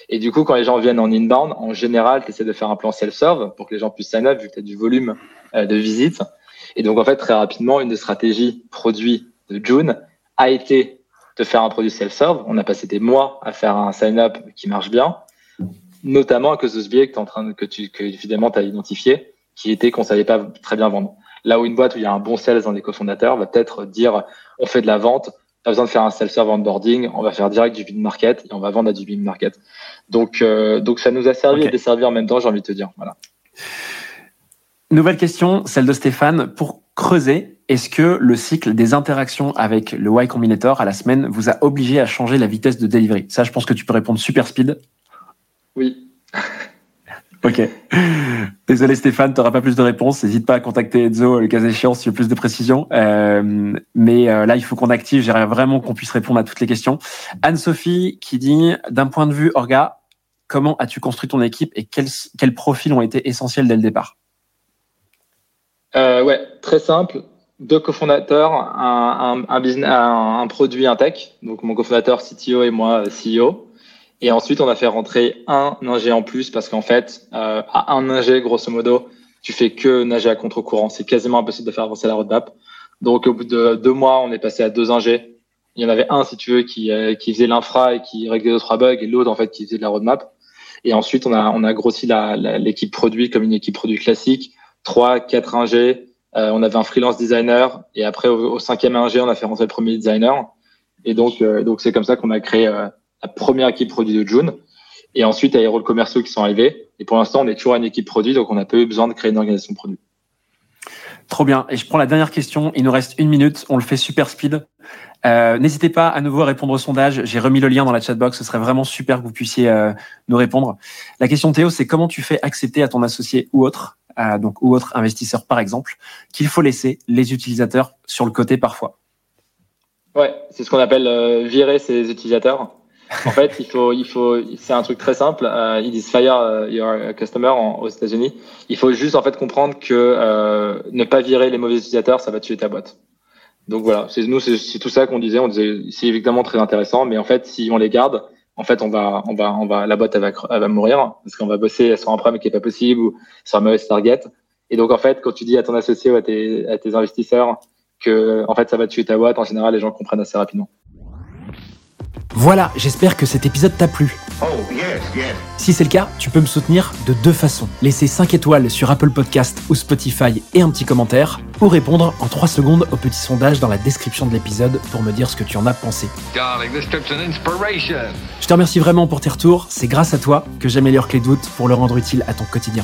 et du coup, quand les gens viennent en inbound, en général, tu essaies de faire un plan self-serve pour que les gens puissent sign up vu que tu as du volume euh, de visites. Et donc, en fait, très rapidement, une des stratégies produits de June a été de faire un produit self-serve. On a passé des mois à faire un sign-up qui marche bien, notamment à cause de ce biais que, es en train de, que tu que évidemment tu as identifié, qui était qu'on savait pas très bien vendre. Là où une boîte où il y a un bon sales dans les cofondateurs va peut-être dire on fait de la vente, pas besoin de faire un self-serve onboarding, on va faire direct du bid market et on va vendre à du bid market. Donc, euh, donc ça nous a servi et desservi en même temps, j'ai envie de te dire. Voilà. Nouvelle question, celle de Stéphane. Pour creuser, est-ce que le cycle des interactions avec le Y Combinator à la semaine vous a obligé à changer la vitesse de delivery? Ça, je pense que tu peux répondre super speed. Oui. Ok. Désolé Stéphane, tu n'auras pas plus de réponses. N'hésite pas à contacter Enzo le cas échéant si tu veux plus de précision. Euh, mais euh, là, il faut qu'on active. J'aimerais vraiment qu'on puisse répondre à toutes les questions. Anne-Sophie qui dit, d'un point de vue orga, comment as-tu construit ton équipe et quels, quels profils ont été essentiels dès le départ? Euh, Ouais, très simple. Deux cofondateurs, un, un, business, un, un produit, un tech. Donc mon cofondateur CTO et moi CEO. Et ensuite, on a fait rentrer un ingé en plus parce qu'en fait, euh, à un ingé, grosso modo, tu fais que nager à contre-courant. C'est quasiment impossible de faire avancer la roadmap. Donc, au bout de deux mois, on est passé à deux ingés. Il y en avait un, si tu veux, qui, euh, qui faisait l'infra et qui réglait deux, trois bugs, et l'autre, en fait, qui faisait de la roadmap. Et ensuite, on a, on a grossi l'équipe produit comme une équipe produit classique. Trois, quatre ingés. Euh, on avait un freelance designer. Et après, au, cinquième ingé, on a fait rentrer le premier designer. Et donc, euh, donc c'est comme ça qu'on a créé la première équipe produit de June. Et ensuite, il y a les rôles commerciaux qui sont arrivés. Et pour l'instant, on est toujours une équipe produit, donc on n'a pas eu besoin de créer une organisation produit. Trop bien. Et je prends la dernière question. Il nous reste une minute. On le fait super speed. Euh, n'hésitez pas à nouveau à répondre au sondage. J'ai remis le lien dans la chatbox. Ce serait vraiment super que vous puissiez euh, nous répondre. La question Théo, c'est comment tu fais accepter à ton associé ou autre, euh, donc ou autre investisseur par exemple, qu'il faut laisser les utilisateurs sur le côté parfois. Ouais, c'est ce qu'on appelle virer ses utilisateurs. En fait, il faut, il faut, c'est un truc très simple. Euh, ils disent fire euh, your customer aux États-Unis. Il faut juste en fait comprendre que euh, ne pas virer les mauvais utilisateurs, ça va tuer ta boîte. Donc voilà, c'est nous, c'est tout ça qu'on disait. On disait, c'est évidemment très intéressant, mais en fait, si on les garde, en fait, on va, on va, on va, la boîte elle va, elle va mourir parce qu'on va bosser sur un problème qui est pas possible ou sur un mauvais target. Et donc en fait, quand tu dis à ton associé ou à tes, à tes investisseurs que en fait ça va tuer ta boîte, en général, les gens comprennent assez rapidement. Voilà, j'espère que cet épisode t'a plu. Oh, si c'est le cas, tu peux me soutenir de deux façons. Laisser 5 étoiles sur Apple Podcast ou Spotify et un petit commentaire, ou répondre en 3 secondes au petit sondage dans la description de l'épisode pour me dire ce que tu en as pensé. Je te remercie vraiment pour tes retours, c'est grâce à toi que j'améliore Clé de pour le rendre utile à ton quotidien.